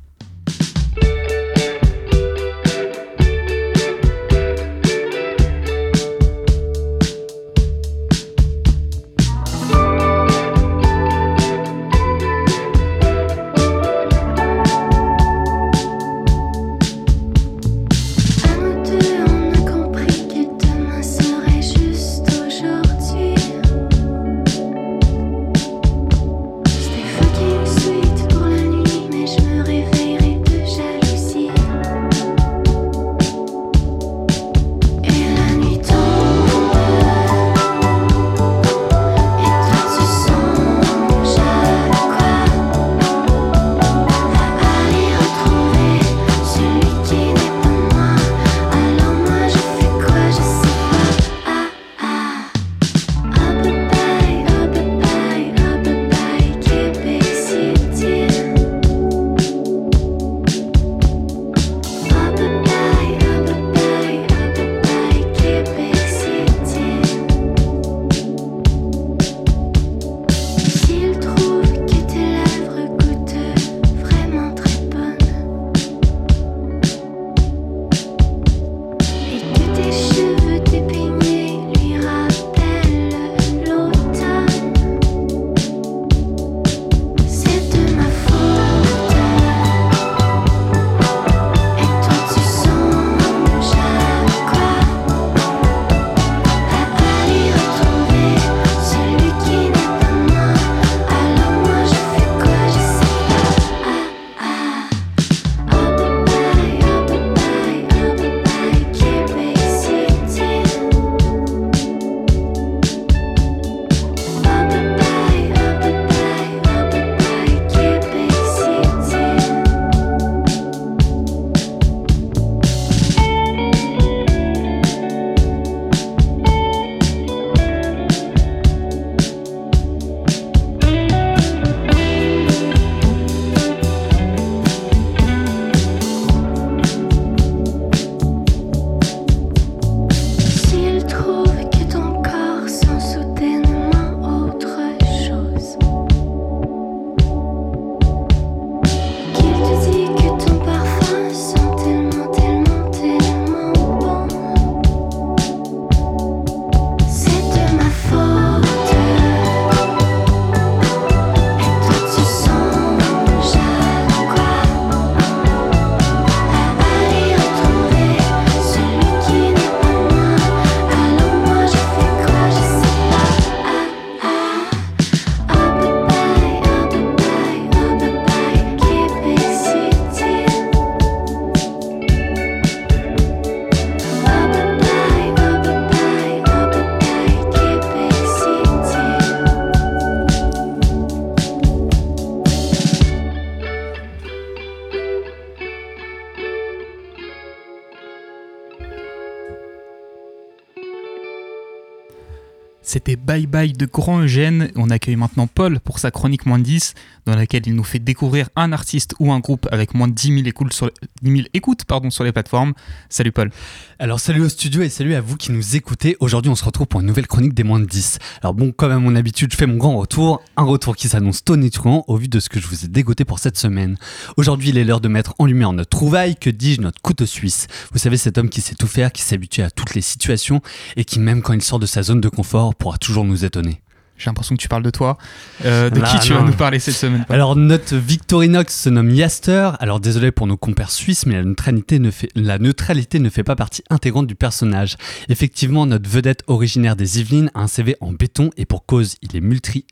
Bye Bye de Grand Eugène. On accueille maintenant Paul pour sa chronique moins de 10, dans laquelle il nous fait découvrir un artiste ou un groupe avec moins de 10 000 écoutes sur, 10 000 écoutes, pardon, sur les plateformes. Salut Paul. Alors salut au studio et salut à vous qui nous écoutez. Aujourd'hui on se retrouve pour une nouvelle chronique des moins de 10. Alors bon, comme à mon habitude, je fais mon grand retour. Un retour qui s'annonce tonitruant au vu de ce que je vous ai dégoté pour cette semaine. Aujourd'hui il est l'heure de mettre en lumière notre trouvaille, que dis-je, notre couteau suisse? Vous savez cet homme qui sait tout faire, qui s'habitue à toutes les situations et qui même quand il sort de sa zone de confort pourra toujours nous étonner. J'ai l'impression que tu parles de toi. Euh, de qui tu vas nous parler cette semaine Alors, notre Victorinox se nomme Yaster. Alors, désolé pour nos compères suisses, mais la neutralité, ne fait, la neutralité ne fait pas partie intégrante du personnage. Effectivement, notre vedette originaire des Yvelines a un CV en béton et pour cause, il est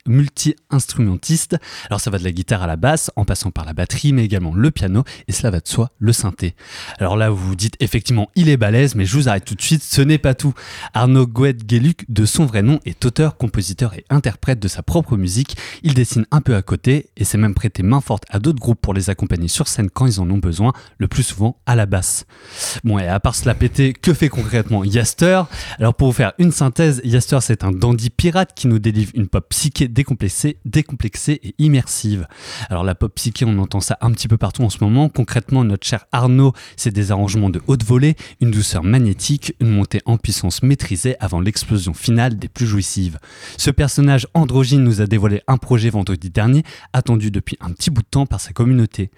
multi-instrumentiste. Alors, ça va de la guitare à la basse, en passant par la batterie, mais également le piano, et cela va de soi, le synthé. Alors là, vous vous dites effectivement, il est balèze, mais je vous arrête tout de suite, ce n'est pas tout. Arnaud Gouet-Gueluc, de son vrai nom, est auteur, compositeur et interprète de sa propre musique, il dessine un peu à côté et s'est même prêté main forte à d'autres groupes pour les accompagner sur scène quand ils en ont besoin, le plus souvent à la basse. Bon, et à part se la péter, que fait concrètement Yaster? Alors pour vous faire une synthèse, Yaster c'est un dandy pirate qui nous délivre une pop psyché décomplexée, décomplexée et immersive. Alors la pop psyché, on entend ça un petit peu partout en ce moment. Concrètement, notre cher Arnaud, c'est des arrangements de haute volée, une douceur magnétique, une montée en puissance maîtrisée avant l'explosion finale des plus jouissives. Ce personnage androgyne nous a dévoilé un projet vendredi dernier, attendu depuis un petit bout de temps par sa communauté.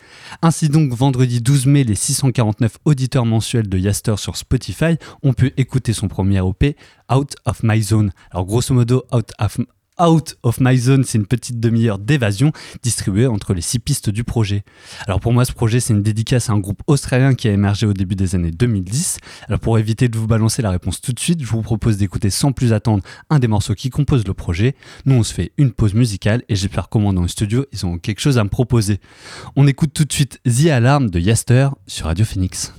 Ainsi donc, vendredi 12 mai, les 649 auditeurs mensuels de Yaster sur Spotify ont pu écouter son premier OP, Out of My Zone. Alors grosso modo, Out of, Out of My Zone, c'est une petite demi-heure d'évasion distribuée entre les six pistes du projet. Alors pour moi, ce projet, c'est une dédicace à un groupe australien qui a émergé au début des années 2010. Alors pour éviter de vous balancer la réponse tout de suite, je vous propose d'écouter sans plus attendre un des morceaux qui composent le projet. Nous, on se fait une pause musicale et j'espère qu'au moins dans studio, ils ont quelque chose à me proposer. On écoute tout de suite The Alarm de Yaster sur Radio Phoenix.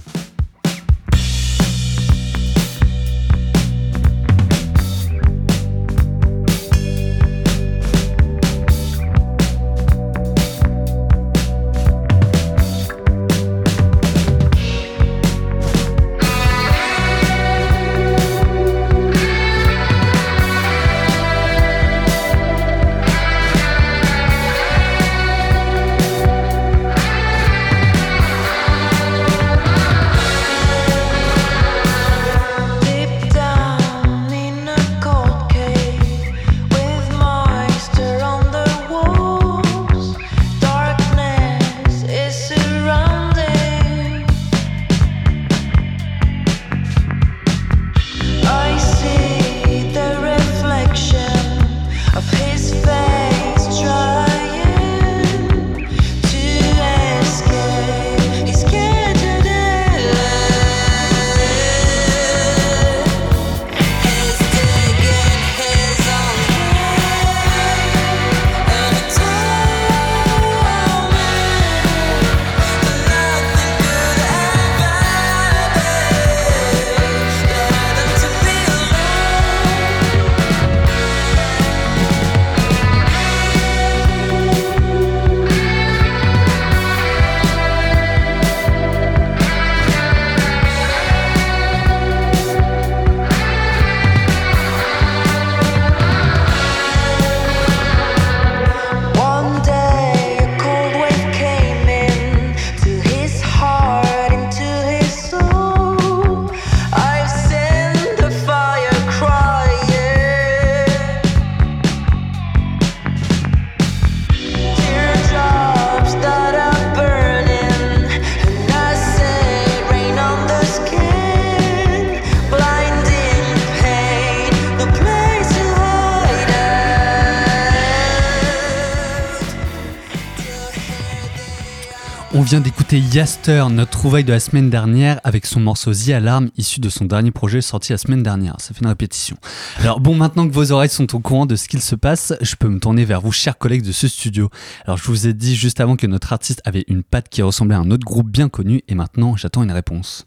Vient d'écouter Yaster, notre trouvaille de la semaine dernière, avec son morceau The Alarm, issu de son dernier projet sorti la semaine dernière. Ça fait une répétition. Alors bon, maintenant que vos oreilles sont au courant de ce qu'il se passe, je peux me tourner vers vous, chers collègues de ce studio. Alors je vous ai dit juste avant que notre artiste avait une patte qui ressemblait à un autre groupe bien connu, et maintenant j'attends une réponse.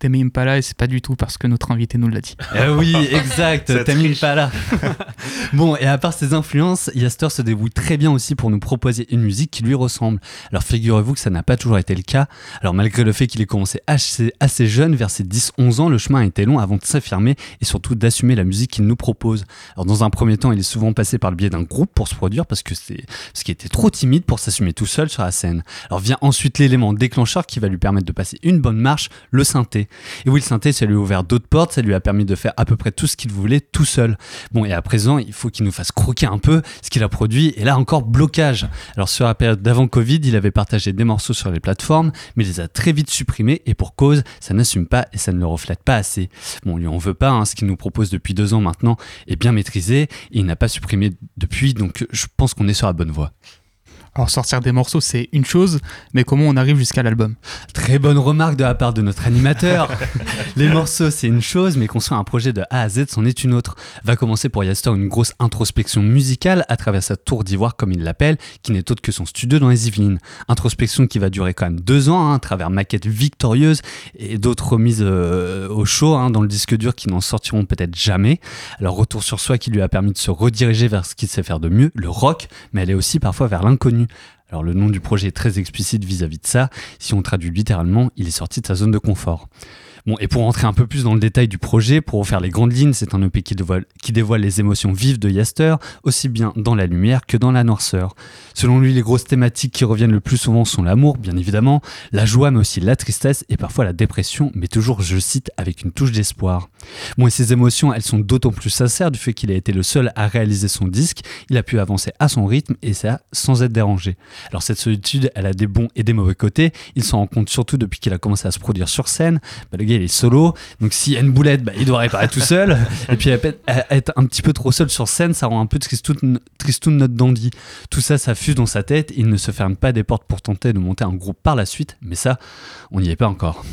Tame Impala et c'est pas du tout parce que notre invité nous l'a dit. Eh oui, exact, Tame Impala. bon, et à part ses influences, Yaster se débrouille très bien aussi pour nous proposer une musique qui lui ressemble. Alors figurez-vous que ça n'a pas toujours été le cas. Alors malgré le fait qu'il ait commencé assez, assez jeune, vers ses 10-11 ans, le chemin a été long avant de s'affirmer et surtout d'assumer la musique qu'il nous propose. Alors dans un premier temps, il est souvent passé par le biais d'un groupe pour se produire parce que c'est ce qui était trop timide pour s'assumer tout seul sur la scène. Alors vient ensuite l'élément déclencheur qui va lui permettre de passer une bonne marche, le synthé. Et oui, le synthé, ça lui a ouvert d'autres portes, ça lui a permis de faire à peu près tout ce qu'il voulait tout seul. Bon, et à présent, il faut qu'il nous fasse croquer un peu ce qu'il a produit, et là encore, blocage. Alors sur la période d'avant Covid, il avait partagé des morceaux sur les plateformes, mais il les a très vite supprimés, et pour cause, ça n'assume pas et ça ne le reflète pas assez. Bon, lui, on veut pas, hein, ce qu'il nous propose depuis deux ans maintenant est bien maîtrisé, et il n'a pas supprimé depuis, donc je pense qu'on est sur la bonne voie. Alors sortir des morceaux, c'est une chose, mais comment on arrive jusqu'à l'album Très bonne remarque de la part de notre animateur. les morceaux, c'est une chose, mais construire un projet de A à Z, c'en est une autre. Va commencer pour Yaster une grosse introspection musicale à travers sa tour d'ivoire, comme il l'appelle, qui n'est autre que son studio dans les Yvelines. Introspection qui va durer quand même deux ans, hein, à travers maquettes victorieuses et d'autres remises euh, au chaud hein, dans le disque dur qui n'en sortiront peut-être jamais. Alors retour sur soi qui lui a permis de se rediriger vers ce qu'il sait faire de mieux, le rock, mais elle est aussi parfois vers l'inconnu. Alors le nom du projet est très explicite vis-à-vis de ça. Si on traduit littéralement, il est sorti de sa zone de confort. Bon, et pour rentrer un peu plus dans le détail du projet, pour faire les grandes lignes, c'est un EP qui dévoile les émotions vives de Yaster, aussi bien dans la lumière que dans la noirceur. Selon lui, les grosses thématiques qui reviennent le plus souvent sont l'amour, bien évidemment, la joie, mais aussi la tristesse et parfois la dépression, mais toujours, je cite, avec une touche d'espoir. Bon, et ces émotions, elles sont d'autant plus sincères du fait qu'il a été le seul à réaliser son disque, il a pu avancer à son rythme et ça sans être dérangé. Alors cette solitude, elle a des bons et des mauvais côtés, il s'en rend compte surtout depuis qu'il a commencé à se produire sur scène. Bah, le gars, il est solo, donc s'il y a une boulette, bah, il doit réparer tout seul. Et puis être un petit peu trop seul sur scène, ça rend un peu tristoun, tristoun notre dandy. Tout ça, ça fuse dans sa tête, il ne se ferme pas des portes pour tenter de monter un groupe par la suite, mais ça, on n'y est pas encore.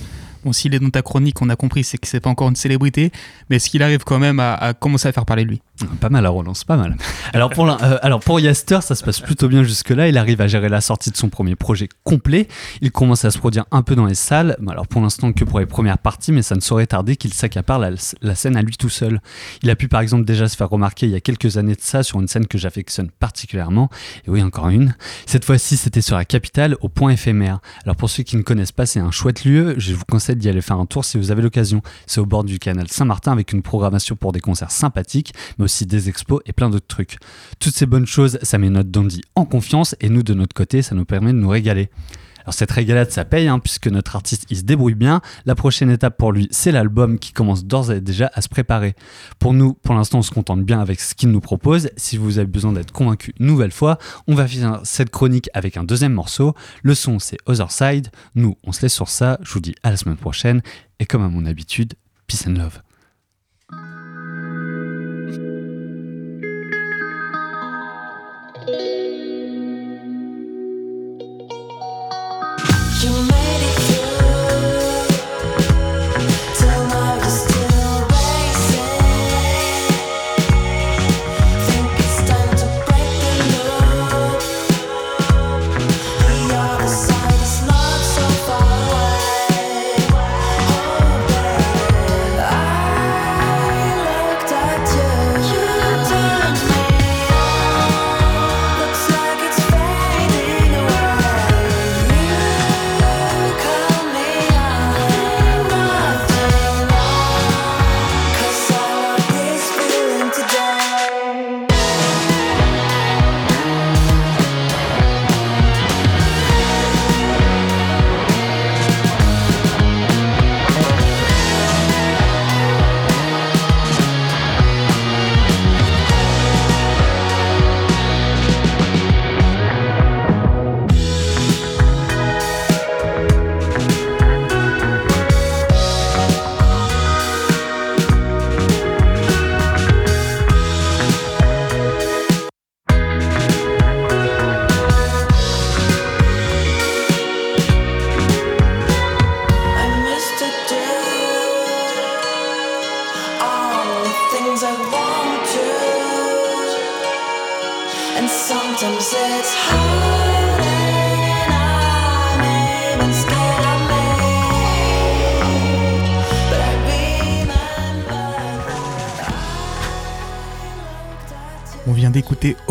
Bon, s'il est dans ta chronique, on a compris, c'est que c'est pas encore une célébrité, mais est-ce qu'il arrive quand même à, à commencer à faire parler de lui? Pas mal la relance, pas mal. Alors pour, euh, Yaster, ça se passe plutôt bien jusque-là. Il arrive à gérer la sortie de son premier projet complet. Il commence à se produire un peu dans les salles. Alors pour l'instant que pour les premières parties, mais ça ne saurait tarder qu'il s'accapare la, la scène à lui tout seul. Il a pu par exemple déjà se faire remarquer il y a quelques années de ça sur une scène que j'affectionne particulièrement. Et oui, encore une. Cette fois-ci, c'était sur la capitale, au point éphémère. Alors pour ceux qui ne connaissent pas, c'est un chouette lieu. Je vous conseille d'y aller faire un tour si vous avez l'occasion. C'est au bord du canal Saint-Martin avec une programmation pour des concerts sympathiques, mais aussi des expos et plein d'autres trucs. Toutes ces bonnes choses, ça met notre dandy en confiance et nous, de notre côté, ça nous permet de nous régaler. Alors cette régalade, ça paye, hein, puisque notre artiste, il se débrouille bien. La prochaine étape pour lui, c'est l'album qui commence d'ores et déjà à se préparer. Pour nous, pour l'instant, on se contente bien avec ce qu'il nous propose. Si vous avez besoin d'être convaincu une nouvelle fois, on va finir cette chronique avec un deuxième morceau. Le son, c'est Other Side. Nous, on se laisse sur ça. Je vous dis à la semaine prochaine. Et comme à mon habitude, peace and love.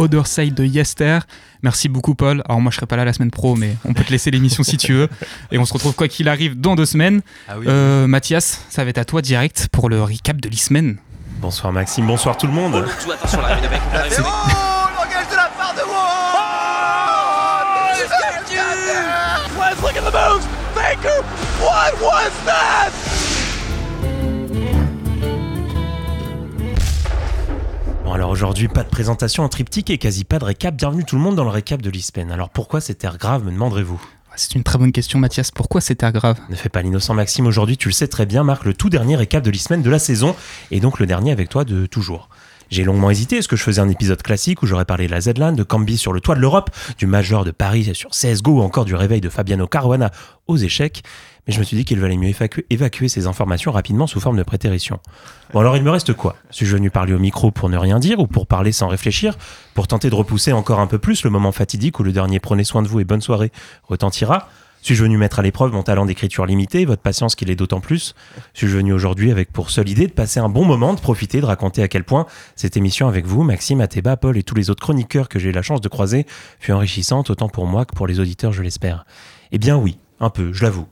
Other Side de Yester. Merci beaucoup, Paul. Alors, moi, je serai pas là la semaine pro, mais on peut te laisser l'émission si tu veux. Et on se retrouve, quoi qu'il arrive, dans deux semaines. Ah Euh, Mathias, ça va être à toi direct pour le recap de l'e-semaine. Bonsoir Maxime, bonsoir tout le monde. Bon alors aujourd'hui, pas de présentation en triptyque et quasi pas de récap. Bienvenue tout le monde dans le récap de l'ISPEN. Alors pourquoi cet air grave, me demanderez-vous C'est une très bonne question, Mathias. Pourquoi c'était grave Ne fais pas l'innocent Maxime, aujourd'hui tu le sais très bien, marque le tout dernier récap de l'ISPEN de la saison et donc le dernier avec toi de toujours. J'ai longuement hésité, est-ce que je faisais un épisode classique où j'aurais parlé de la Z-Lan, de Cambi sur le toit de l'Europe, du Major de Paris sur CSGO ou encore du réveil de Fabiano Caruana aux échecs? Mais je me suis dit qu'il valait mieux évacuer, ces informations rapidement sous forme de prétérition. Bon alors il me reste quoi? Suis-je venu parler au micro pour ne rien dire ou pour parler sans réfléchir? Pour tenter de repousser encore un peu plus le moment fatidique où le dernier prenez soin de vous et bonne soirée retentira? Suis-je venu mettre à l'épreuve mon talent d'écriture limité, votre patience qui l'est d'autant plus? Suis-je venu aujourd'hui avec pour seule idée de passer un bon moment, de profiter, de raconter à quel point cette émission avec vous, Maxime, Athéba, Paul et tous les autres chroniqueurs que j'ai eu la chance de croiser fut enrichissante autant pour moi que pour les auditeurs, je l'espère? Eh bien oui, un peu, je l'avoue.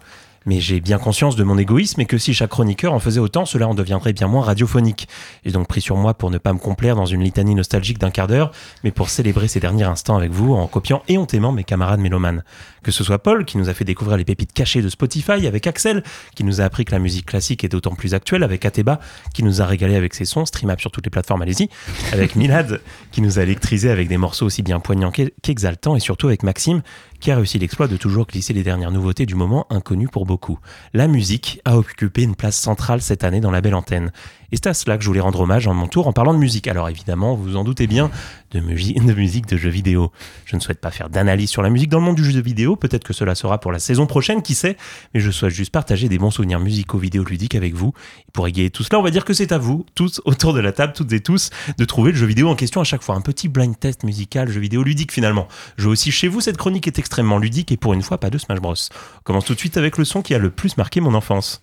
Mais j'ai bien conscience de mon égoïsme et que si chaque chroniqueur en faisait autant, cela en deviendrait bien moins radiophonique. J'ai donc pris sur moi pour ne pas me complaire dans une litanie nostalgique d'un quart d'heure, mais pour célébrer ces derniers instants avec vous en copiant éhontément mes camarades mélomanes. Que ce soit Paul, qui nous a fait découvrir les pépites cachées de Spotify, avec Axel, qui nous a appris que la musique classique est d'autant plus actuelle, avec Ateba, qui nous a régalé avec ses sons, streamables sur toutes les plateformes, allez-y, avec Milad, qui nous a électrisé avec des morceaux aussi bien poignants qu'exaltants, et surtout avec Maxime, qui a réussi l'exploit de toujours glisser les dernières nouveautés du moment inconnues pour beaucoup. La musique a occupé une place centrale cette année dans la belle antenne. Et c'est à cela que je voulais rendre hommage en mon tour en parlant de musique. Alors évidemment, vous vous en doutez bien, de, musique de jeux vidéo. Je ne souhaite pas faire d'analyse sur la musique dans le monde du jeu vidéo, peut-être que cela sera pour la saison prochaine, qui sait, mais je souhaite juste partager des bons souvenirs musicaux vidéoludiques avec vous. Et pour égayer tout cela, on va dire que c'est à vous, tous autour de la table, toutes et tous, de trouver le jeu vidéo en question à chaque fois. Un petit blind test musical, jeu vidéo ludique finalement. Je aussi chez vous, cette chronique est extrêmement ludique et pour une fois, pas de Smash Bros. On commence tout de suite avec le son qui a le plus marqué mon enfance.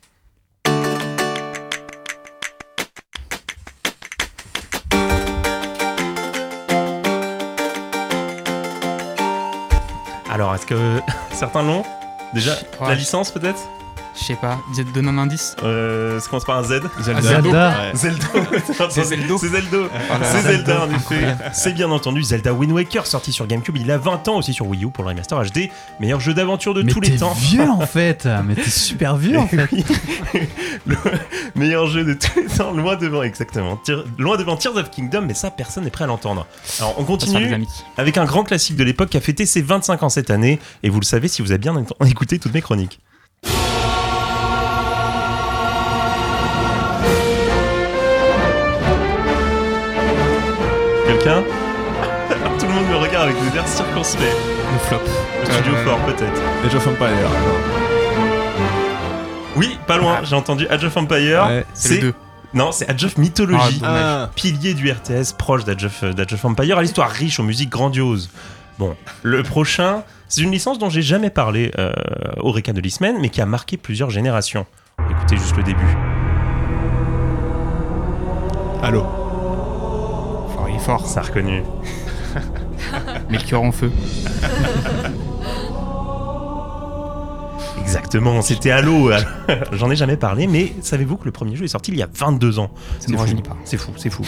Alors, est-ce que certains l'ont Déjà, Ouais. la licence peut-être Je sais pas, donne un indice. euh, Ça commence par un Z Zelda. Zelda. Ouais. Zelda. C'est Zeldo. C'est Zeldo C'est Zelda. En effet. C'est bien entendu Zelda Wind Waker sorti sur Gamecube. Il a 20 ans aussi sur Wii U pour le remaster HD meilleur jeu d'aventure de Mais tous t'es les temps. vieux en fait, mais t'es super vieux en fait. Le meilleur jeu de tous les temps loin devant exactement. Loin devant Tears of Kingdom mais ça personne n'est prêt à l'entendre. Alors on continue avec un grand classique de l'époque qui a fêté ses 25 ans cette année. Et vous le savez si vous avez bien écouté toutes mes chroniques Quelqu'un Tout le monde me regarde avec des airs circonspects. Le flop. Le studio Euh, fort peut-être. Age of Empires. Oui, pas loin, j'ai entendu Age of Empire. Ouais. C'est le 2. Non, c'est Age of Mythology. Ah, dommage. Pilier du RTS, proche d'Age of, d'Age of Empire, à l'histoire riche, aux musiques grandioses. Bon, le prochain, c'est une licence dont j'ai jamais parlé euh, au récap de l'Ismen, mais qui a marqué plusieurs générations. Écoutez juste le début. Allô. Fort, il est fort. Ça a reconnu. Mais le cœur en feu. Exactement, c'était Halo. J'en ai jamais parlé, mais savez-vous que le premier jeu est sorti il y a 22 ans? C'est fou. C'est fou, c'est fou.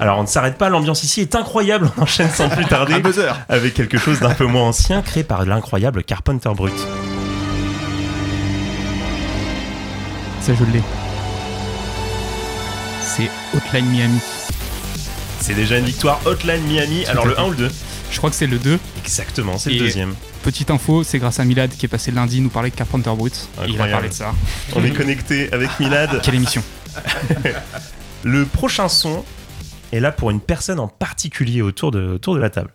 Alors on ne s'arrête pas, l'ambiance ici est incroyable. On enchaîne sans plus tarder avec quelque chose d'un peu moins ancien, créé par l'incroyable Carpenter Brut. Ça, je l'ai. C'est Hotline Miami. C'est déjà une victoire Hotline Miami. Alors le 1 ou le 2 Je crois que c'est le 2. Exactement, c'est le deuxième. Petite info, c'est grâce à Milad qui est passé lundi nous parler de Carpenter Brut. Il a parlé de ça. On est connecté avec Milad. Quelle émission Le prochain son est là pour une personne en particulier autour de, autour de la table.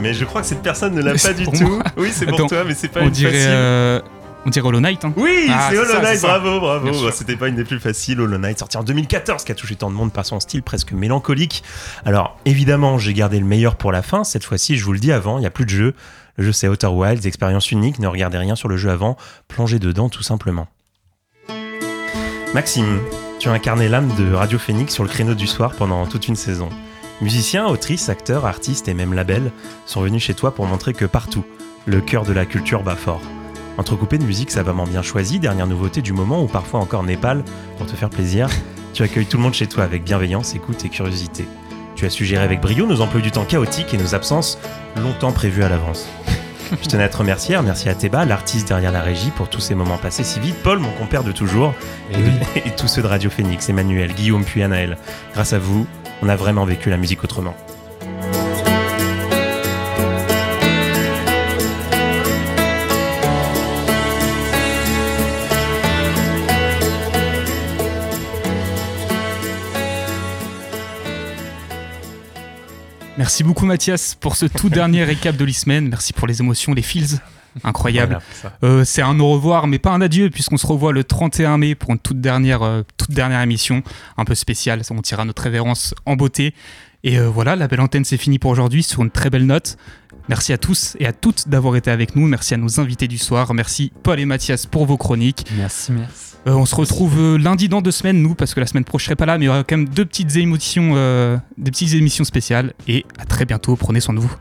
Mais je crois que cette personne ne l'a pas du tout. moi. Oui, c'est pour Attends, toi, mais c'est pas On une dirait, facile. euh, on dirait Hollow Knight. Hein. Oui, Ah, c'est Hollow Knight, bravo, bravo. Bah, C'était pas une des plus faciles, Hollow Knight, sorti en 2014, qui a touché tant de monde par son style presque mélancolique. Alors, évidemment, j'ai gardé le meilleur pour la fin. Cette fois-ci, je vous le dis avant, il n'y a plus de jeu. Le jeu, c'est Outer Wilds, expérience unique. Ne regardez rien sur le jeu avant, plongez dedans tout simplement. Maxime, tu as incarné l'âme de Radio Phoenix sur le créneau du soir pendant toute une saison. Musiciens, autrices, acteurs, artistes et même labels sont venus chez toi pour montrer que partout, le cœur de la culture bat fort. Entrecoupé de musique savamment bien choisie, dernière nouveauté du moment ou parfois encore Népal, pour te faire plaisir, tu accueilles tout le monde chez toi avec bienveillance, écoute et curiosité. Tu as su gérer avec brio nos emplois du temps chaotiques et nos absences longtemps prévues à l'avance. Je tenais à te remercier, à remercier à Théba, l'artiste derrière la régie, pour tous ces moments passés si vite, Paul, mon compère de toujours, Et oui. et tous ceux de Radio Phoenix, Emmanuel, Guillaume puis Anaël. Grâce à vous, on a vraiment vécu la musique autrement. Merci beaucoup Mathias pour ce tout dernier récap de l'e-semaine. Merci pour les émotions, les feels. Incroyable. Voilà. Euh, c'est un au revoir, mais pas un adieu, puisqu'on se revoit le 31 mai pour une toute dernière, euh, toute dernière émission, un peu spéciale. On tirera notre révérence en beauté. Et euh, voilà, la belle antenne, c'est fini pour aujourd'hui sur une très belle note. Merci à tous et à toutes d'avoir été avec nous. Merci à nos invités du soir. Merci Paul et Mathias pour vos chroniques. Merci, merci. Euh, on se retrouve euh, lundi dans deux semaines, nous, parce que la semaine prochaine, je serai pas là, mais il y aura quand même deux petites euh, des petites émissions spéciales. Et à très bientôt. Prenez soin de vous.